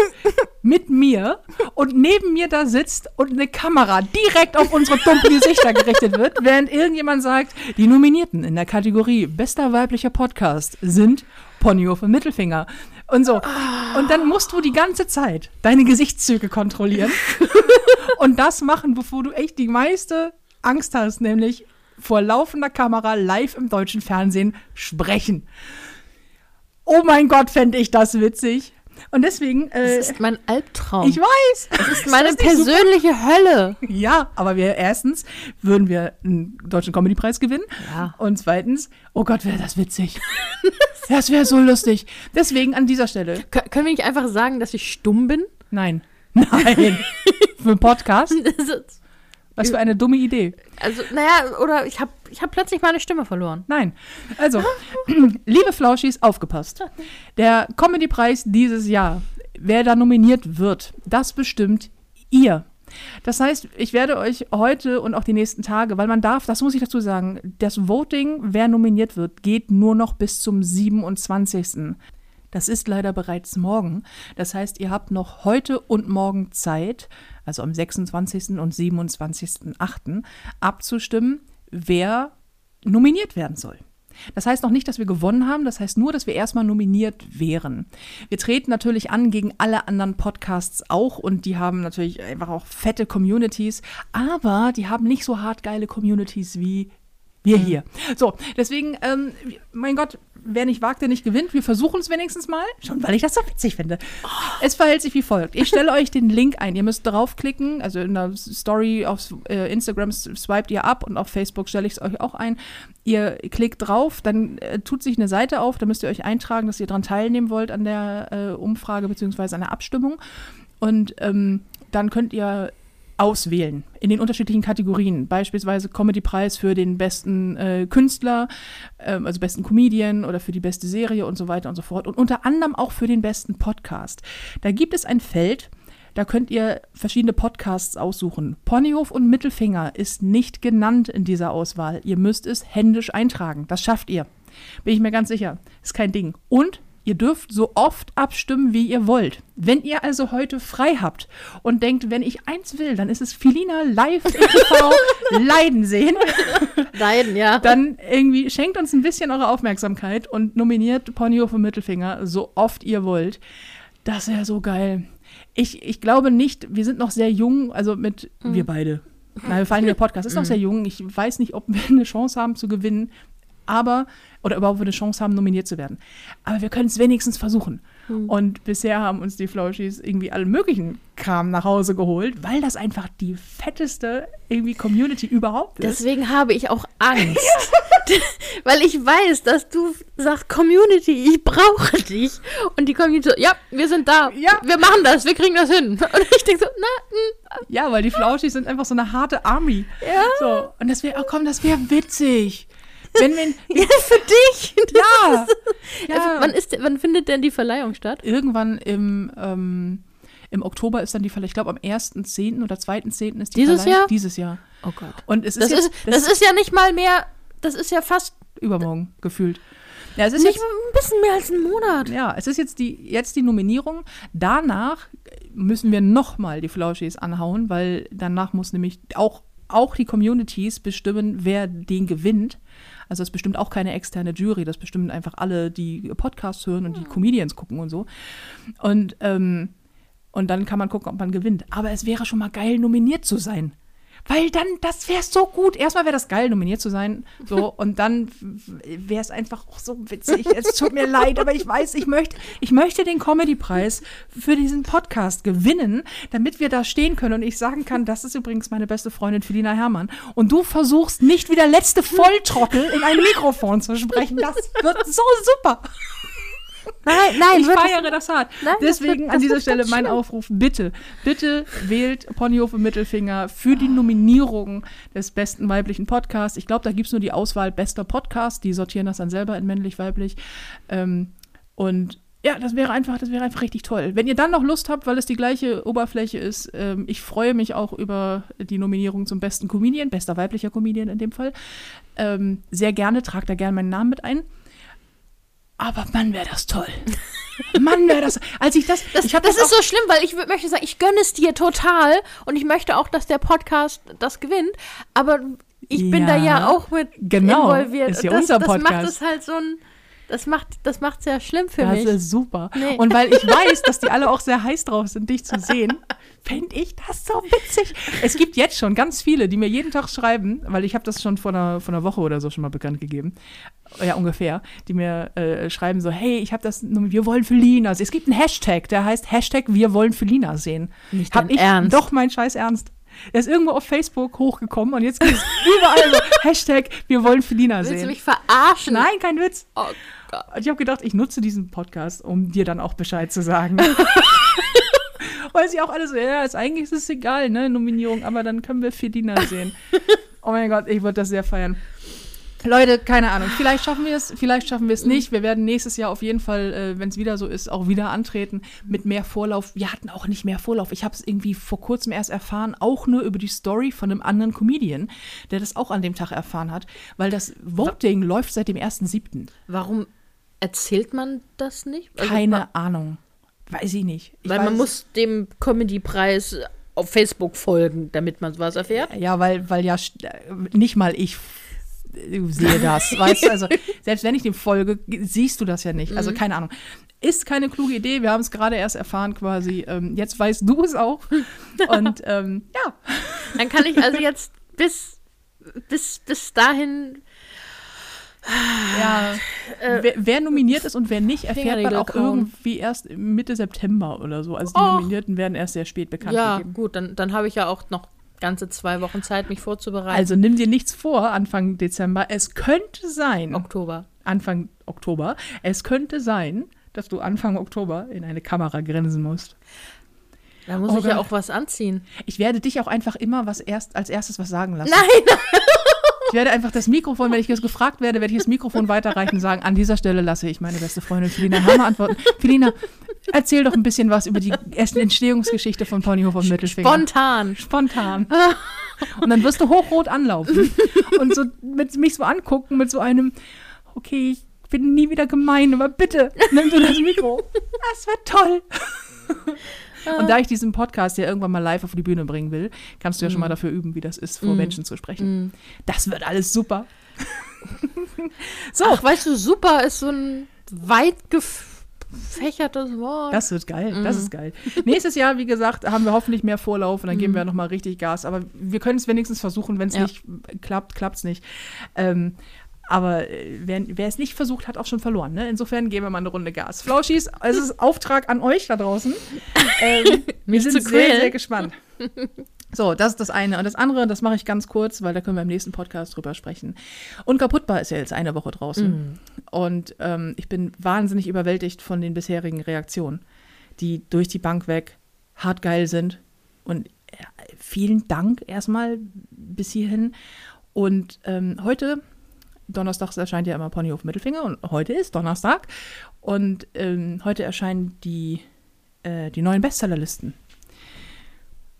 mit mir und neben mir da sitzt und eine Kamera direkt auf unsere dummen Gesichter gerichtet wird, während irgendjemand sagt, die Nominierten in der Kategorie Bester weiblicher Podcast sind Ponyhof und Mittelfinger. Und so. Und dann musst du die ganze Zeit deine Gesichtszüge kontrollieren und das machen, bevor du echt die meiste Angst hast, nämlich vor laufender Kamera live im deutschen Fernsehen sprechen. Oh mein Gott, fände ich das witzig. Und deswegen, äh, Das ist mein Albtraum. ich weiß. das ist meine das nicht super? persönliche Hölle. Ja, aber wir erstens würden wir einen deutschen Comedypreis gewinnen. Ja. Und zweitens, oh Gott, wäre das witzig. das wäre so lustig. Deswegen an dieser Stelle, Kö können wir nicht einfach sagen, dass ich stumm bin? nein. Nein. Für einen Podcast? Was für eine dumme Idee. also, naja, oder ich habe ich hab plötzlich meine Stimme verloren. Nein. Also, liebe Flauschis, aufgepasst. Der Comedy-Preis dieses Jahr, wer da nominiert wird, das bestimmt ihr. Das heißt, ich werde euch heute und auch die nächsten Tage, weil man darf, das muss ich dazu sagen, das Voting, wer nominiert wird, geht nur noch bis zum 27. Das ist leider bereits morgen. Das heißt, ihr habt noch heute und morgen Zeit, also am 26. und 27.8. abzustimmen, wer nominiert werden soll. Das heißt noch nicht, dass wir gewonnen haben, das heißt nur, dass wir erstmal nominiert wären. Wir treten natürlich an gegen alle anderen Podcasts auch und die haben natürlich einfach auch fette Communities, aber die haben nicht so hart geile Communities wie wir hier. So, deswegen, ähm, mein Gott, wer nicht wagt, der nicht gewinnt. Wir versuchen es wenigstens mal, schon weil ich das so witzig finde. Es verhält sich wie folgt. Ich stelle euch den Link ein. Ihr müsst draufklicken, also in der Story auf äh, Instagram swiped ihr ab und auf Facebook stelle ich es euch auch ein. Ihr klickt drauf, dann äh, tut sich eine Seite auf, da müsst ihr euch eintragen, dass ihr daran teilnehmen wollt an der äh, Umfrage bzw. an der Abstimmung. Und ähm, dann könnt ihr auswählen in den unterschiedlichen Kategorien. Beispielsweise Comedy-Preis für den besten äh, Künstler, ähm, also besten Comedian oder für die beste Serie und so weiter und so fort. Und unter anderem auch für den besten Podcast. Da gibt es ein Feld, da könnt ihr verschiedene Podcasts aussuchen. Ponyhof und Mittelfinger ist nicht genannt in dieser Auswahl. Ihr müsst es händisch eintragen. Das schafft ihr. Bin ich mir ganz sicher. Ist kein Ding. Und Ihr dürft so oft abstimmen, wie ihr wollt. Wenn ihr also heute frei habt und denkt, wenn ich eins will, dann ist es Filina live in TV leiden sehen. Leiden, ja. Dann irgendwie schenkt uns ein bisschen eure Aufmerksamkeit und nominiert Ponyhof und Mittelfinger so oft ihr wollt. Das wäre so geil. Ich, ich glaube nicht, wir sind noch sehr jung, also mit mhm. wir beide. Nein, wir fallen in der Podcast ist noch mhm. sehr jung. Ich weiß nicht, ob wir eine Chance haben zu gewinnen aber, oder überhaupt eine Chance haben, nominiert zu werden. Aber wir können es wenigstens versuchen. Hm. Und bisher haben uns die Flauschis irgendwie allen möglichen Kram nach Hause geholt, weil das einfach die fetteste irgendwie Community überhaupt ist. Deswegen habe ich auch Angst. weil ich weiß, dass du sagst, Community, ich brauche dich. Und die Community so, ja, wir sind da. Ja. Wir machen das, wir kriegen das hin. Und ich denke so, na, mh. Ja, weil die Flauschis sind einfach so eine harte Army. Ja. So. Und das wäre, oh komm, das wäre witzig. Wenn wir, ja, für dich. Ja. ja. Also, wann, ist, wann findet denn die Verleihung statt? Irgendwann im, ähm, im Oktober ist dann die Verleihung. Ich glaube, am 1.10. oder 2.10. ist die Dieses Verleihung. Jahr? Dieses Jahr. Oh Gott. Und es ist das, jetzt, ist, das, das ist ja nicht mal mehr, das ist ja fast übermorgen gefühlt. Ja, es ist nicht jetzt, ein bisschen mehr als einen Monat. Ja, es ist jetzt die, jetzt die Nominierung. Danach müssen wir nochmal die Flauschis anhauen, weil danach muss nämlich auch, auch die Communities bestimmen, wer den gewinnt. Also das bestimmt auch keine externe Jury, das bestimmen einfach alle, die Podcasts hören und die hm. Comedians gucken und so. Und, ähm, und dann kann man gucken, ob man gewinnt. Aber es wäre schon mal geil, nominiert zu sein. Weil dann, das wäre so gut. Erstmal wäre das geil, nominiert zu sein. So, und dann wäre es einfach auch so witzig. Es tut mir leid, aber ich weiß, ich möchte, ich möchte den Comedy-Preis für diesen Podcast gewinnen, damit wir da stehen können und ich sagen kann, das ist übrigens meine beste Freundin Felina Herrmann. Und du versuchst nicht wie der letzte Volltrottel in ein Mikrofon zu sprechen. Das wird so super. Nein, nein, ich feiere das hart. Nein, Deswegen das wird, an dieser Stelle mein Aufruf: bitte, bitte wählt Ponyhof und Mittelfinger für die Nominierung des besten weiblichen Podcasts. Ich glaube, da gibt es nur die Auswahl bester Podcast. Die sortieren das dann selber in männlich-weiblich. Ähm, und ja, das wäre einfach, das wäre einfach richtig toll. Wenn ihr dann noch Lust habt, weil es die gleiche Oberfläche ist, ähm, ich freue mich auch über die Nominierung zum besten Comedian, bester weiblicher Comedian in dem Fall. Ähm, sehr gerne, tragt da gerne meinen Namen mit ein. Aber Mann, wäre das toll. Mann, wäre das. Als ich das. Das, ich das, das ist so schlimm, weil ich möchte sagen, ich gönne es dir total und ich möchte auch, dass der Podcast das gewinnt. Aber ich ja, bin da ja auch mit genau, involviert. Ist ja das, unser Podcast. Das macht es halt so ein. Das macht das macht's ja schlimm für das mich. Das ist super. Nee. Und weil ich weiß, dass die alle auch sehr heiß drauf sind, dich zu sehen, fände ich das so witzig. Es gibt jetzt schon ganz viele, die mir jeden Tag schreiben, weil ich habe das schon vor einer, vor einer Woche oder so schon mal bekannt gegeben. Ja, ungefähr. Die mir äh, schreiben so, hey, ich habe das, wir wollen für Lina sehen. Es gibt einen Hashtag, der heißt Hashtag wir wollen für Lina sehen. Nicht hab ich Ernst? Doch, mein Scheiß Ernst. Er ist irgendwo auf Facebook hochgekommen und jetzt gibt es überall so Hashtag wir wollen für Lina sehen. Willst du mich verarschen? Nein, kein Witz. Oh Gott. Ich habe gedacht, ich nutze diesen Podcast, um dir dann auch Bescheid zu sagen. Weil sie auch alle so, ja, ist, eigentlich ist es egal, ne, Nominierung, aber dann können wir Fedina sehen. oh mein Gott, ich würde das sehr feiern. Leute, keine Ahnung. Vielleicht schaffen wir es, vielleicht schaffen wir es nicht. Wir werden nächstes Jahr auf jeden Fall, äh, wenn es wieder so ist, auch wieder antreten mit mehr Vorlauf. Wir hatten auch nicht mehr Vorlauf. Ich habe es irgendwie vor kurzem erst erfahren, auch nur über die Story von einem anderen Comedian, der das auch an dem Tag erfahren hat, weil das Voting läuft seit dem 1.7. Warum erzählt man das nicht? Also, keine Ahnung. Weiß ich nicht. Ich weil man muss dem Comedy-Preis auf Facebook folgen, damit man was erfährt. Ja, weil, weil ja nicht mal ich sehe das. weißt du, also selbst wenn ich dem folge, siehst du das ja nicht. Also mhm. keine Ahnung. Ist keine kluge Idee. Wir haben es gerade erst erfahren quasi. Ähm, jetzt weißt du es auch. Und ähm, ja. Dann kann ich also jetzt bis, bis, bis dahin Ja. wer, wer nominiert ist und wer nicht, erfährt man auch irgendwie erst Mitte September oder so. Also die Oh. Nominierten werden erst sehr spät bekannt Ja, gegeben. gut, dann, dann habe ich ja auch noch ganze zwei Wochen Zeit, mich vorzubereiten. Also nimm dir nichts vor, Anfang Dezember. Es könnte sein, Oktober. Anfang Oktober, es könnte sein, dass du Anfang Oktober in eine Kamera grinsen musst. Da muss Oh ich ja Gott. auch was anziehen. Ich werde dich auch einfach immer was erst als erstes was sagen lassen. Nein! Ich werde einfach das Mikrofon, wenn ich jetzt gefragt werde, werde ich das Mikrofon weiterreichen und sagen, an dieser Stelle lasse ich meine beste Freundin Felina Hammer antworten. Felina, erzähl doch ein bisschen was über die erste Entstehungsgeschichte von Ponyhof und Mittelfinger. Spontan. Spontan. Und dann wirst du hochrot anlaufen und so mit, mich so angucken mit so einem, okay, ich bin nie wieder gemein, aber bitte, nimm du das Mikro. Das wird toll. Und da ich diesen Podcast ja irgendwann mal live auf die Bühne bringen will, kannst du ja schon mal dafür üben, wie das ist, vor Menschen zu sprechen. Das wird alles super. so, Ach, weißt du, super ist so ein weit gefächertes Wort. das wird geil. Das ist geil. Nächstes Jahr, wie gesagt, haben wir hoffentlich mehr Vorlauf und dann geben wir nochmal richtig Gas. Aber wir können es wenigstens versuchen. Wenn es Ja. nicht klappt, klappt es nicht. Ähm, aber äh, wer, wer es nicht versucht, hat auch schon verloren. Ne? Insofern geben wir mal eine Runde Gas. Flauschis, es ist Auftrag an euch da draußen. Ähm, wir sind sehr, quälen. sehr gespannt. So, das ist das eine. Und das andere, das mache ich ganz kurz, weil da können wir im nächsten Podcast drüber sprechen. Unkaputtbar ist ja jetzt eine Woche draußen. Und ähm, ich bin wahnsinnig überwältigt von den bisherigen Reaktionen, die durch die Bank weg hart geil sind. Und äh, vielen Dank erstmal bis hierhin. Und ähm, heute, Donnerstags erscheint ja immer Ponyhof Mittelfinger und heute ist Donnerstag. Und ähm, heute erscheinen die, äh, die neuen Bestsellerlisten.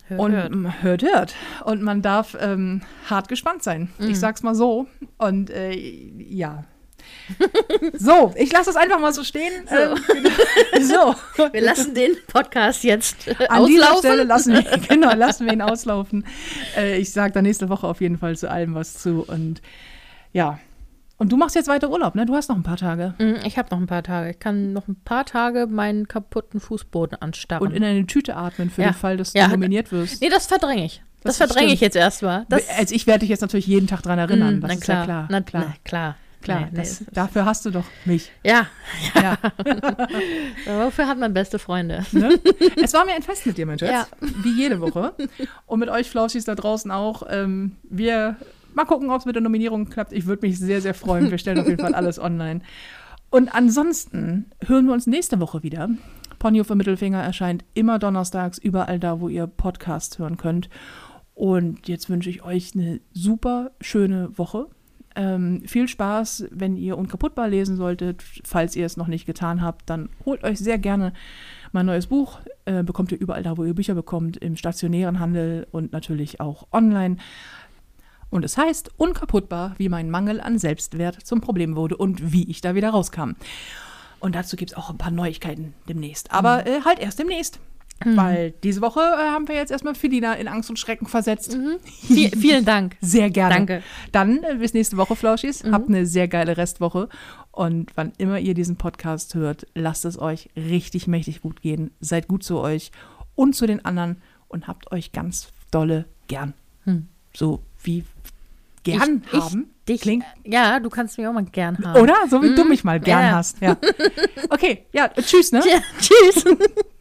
Hört, Und hört. hört, hört. Und man darf ähm, hart gespannt sein. Mhm. Ich sag's mal so. Und äh, ja. so, ich lasse das einfach mal so stehen. Ähm, so. Wir lassen den Podcast jetzt äh, An dieser Stelle auslaufen. lassen wir, genau, lassen wir ihn auslaufen. Äh, ich sage da nächste Woche auf jeden Fall zu allem was zu. Und ja. Und du machst jetzt weiter Urlaub, ne? Du hast noch ein paar Tage. Mm, Ich habe noch ein paar Tage. Ich kann noch ein paar Tage meinen kaputten Fußboden anstarren. Und in eine Tüte atmen für Ja. den Fall, dass Ja. du nominiert wirst. nee, das verdränge ich. Das, Das verdränge ich jetzt erstmal. Also ich werde dich jetzt natürlich jeden Tag dran erinnern. Mm, das na ist klar. ja klar. Na, klar. Na, klar. Klar, Nee, nee, das, das- dafür hast du doch mich. Ja, Ja. dafür hat man beste Freunde. Ne? Es war mir ein Fest mit dir, mein Schatz. Ja. Wie jede Woche. Und mit euch Flauschis da draußen auch. Ähm, wir mal gucken, ob es mit der Nominierung klappt. Ich würde mich sehr, sehr freuen. Wir stellen auf jeden Fall alles online. Und ansonsten hören wir uns nächste Woche wieder. Ponyhof für Mittelfinger erscheint immer donnerstags überall da, wo ihr Podcast hören könnt. Und jetzt wünsche ich euch eine super schöne Woche. Ähm, viel Spaß, wenn ihr Unkaputtbar lesen solltet. Falls ihr es noch nicht getan habt, dann holt euch sehr gerne mein neues Buch. Äh, bekommt ihr überall da, wo ihr Bücher bekommt, im stationären Handel und natürlich auch online. Und es heißt Unkaputtbar, wie mein Mangel an Selbstwert zum Problem wurde und wie ich da wieder rauskam. Und dazu gibt es auch ein paar Neuigkeiten demnächst. Aber äh, halt erst demnächst. Weil diese Woche äh, haben wir jetzt erstmal Felina in Angst und Schrecken versetzt. Viel, vielen Dank. Sehr gerne. Danke. Dann äh, bis nächste Woche, Flauschis. Habt eine sehr geile Restwoche. Und wann immer ihr diesen Podcast hört, lasst es euch richtig mächtig gut gehen. Seid gut zu euch und zu den anderen und habt euch ganz dolle gern. Hm. So wie gern Ich- ich haben. Dich, Klingt, ja, du kannst mich auch mal gern haben. oder? So wie du Mhm. mich mal gern Ja. hast. Ja. Okay, ja, tschüss, ne? Tja, tschüss.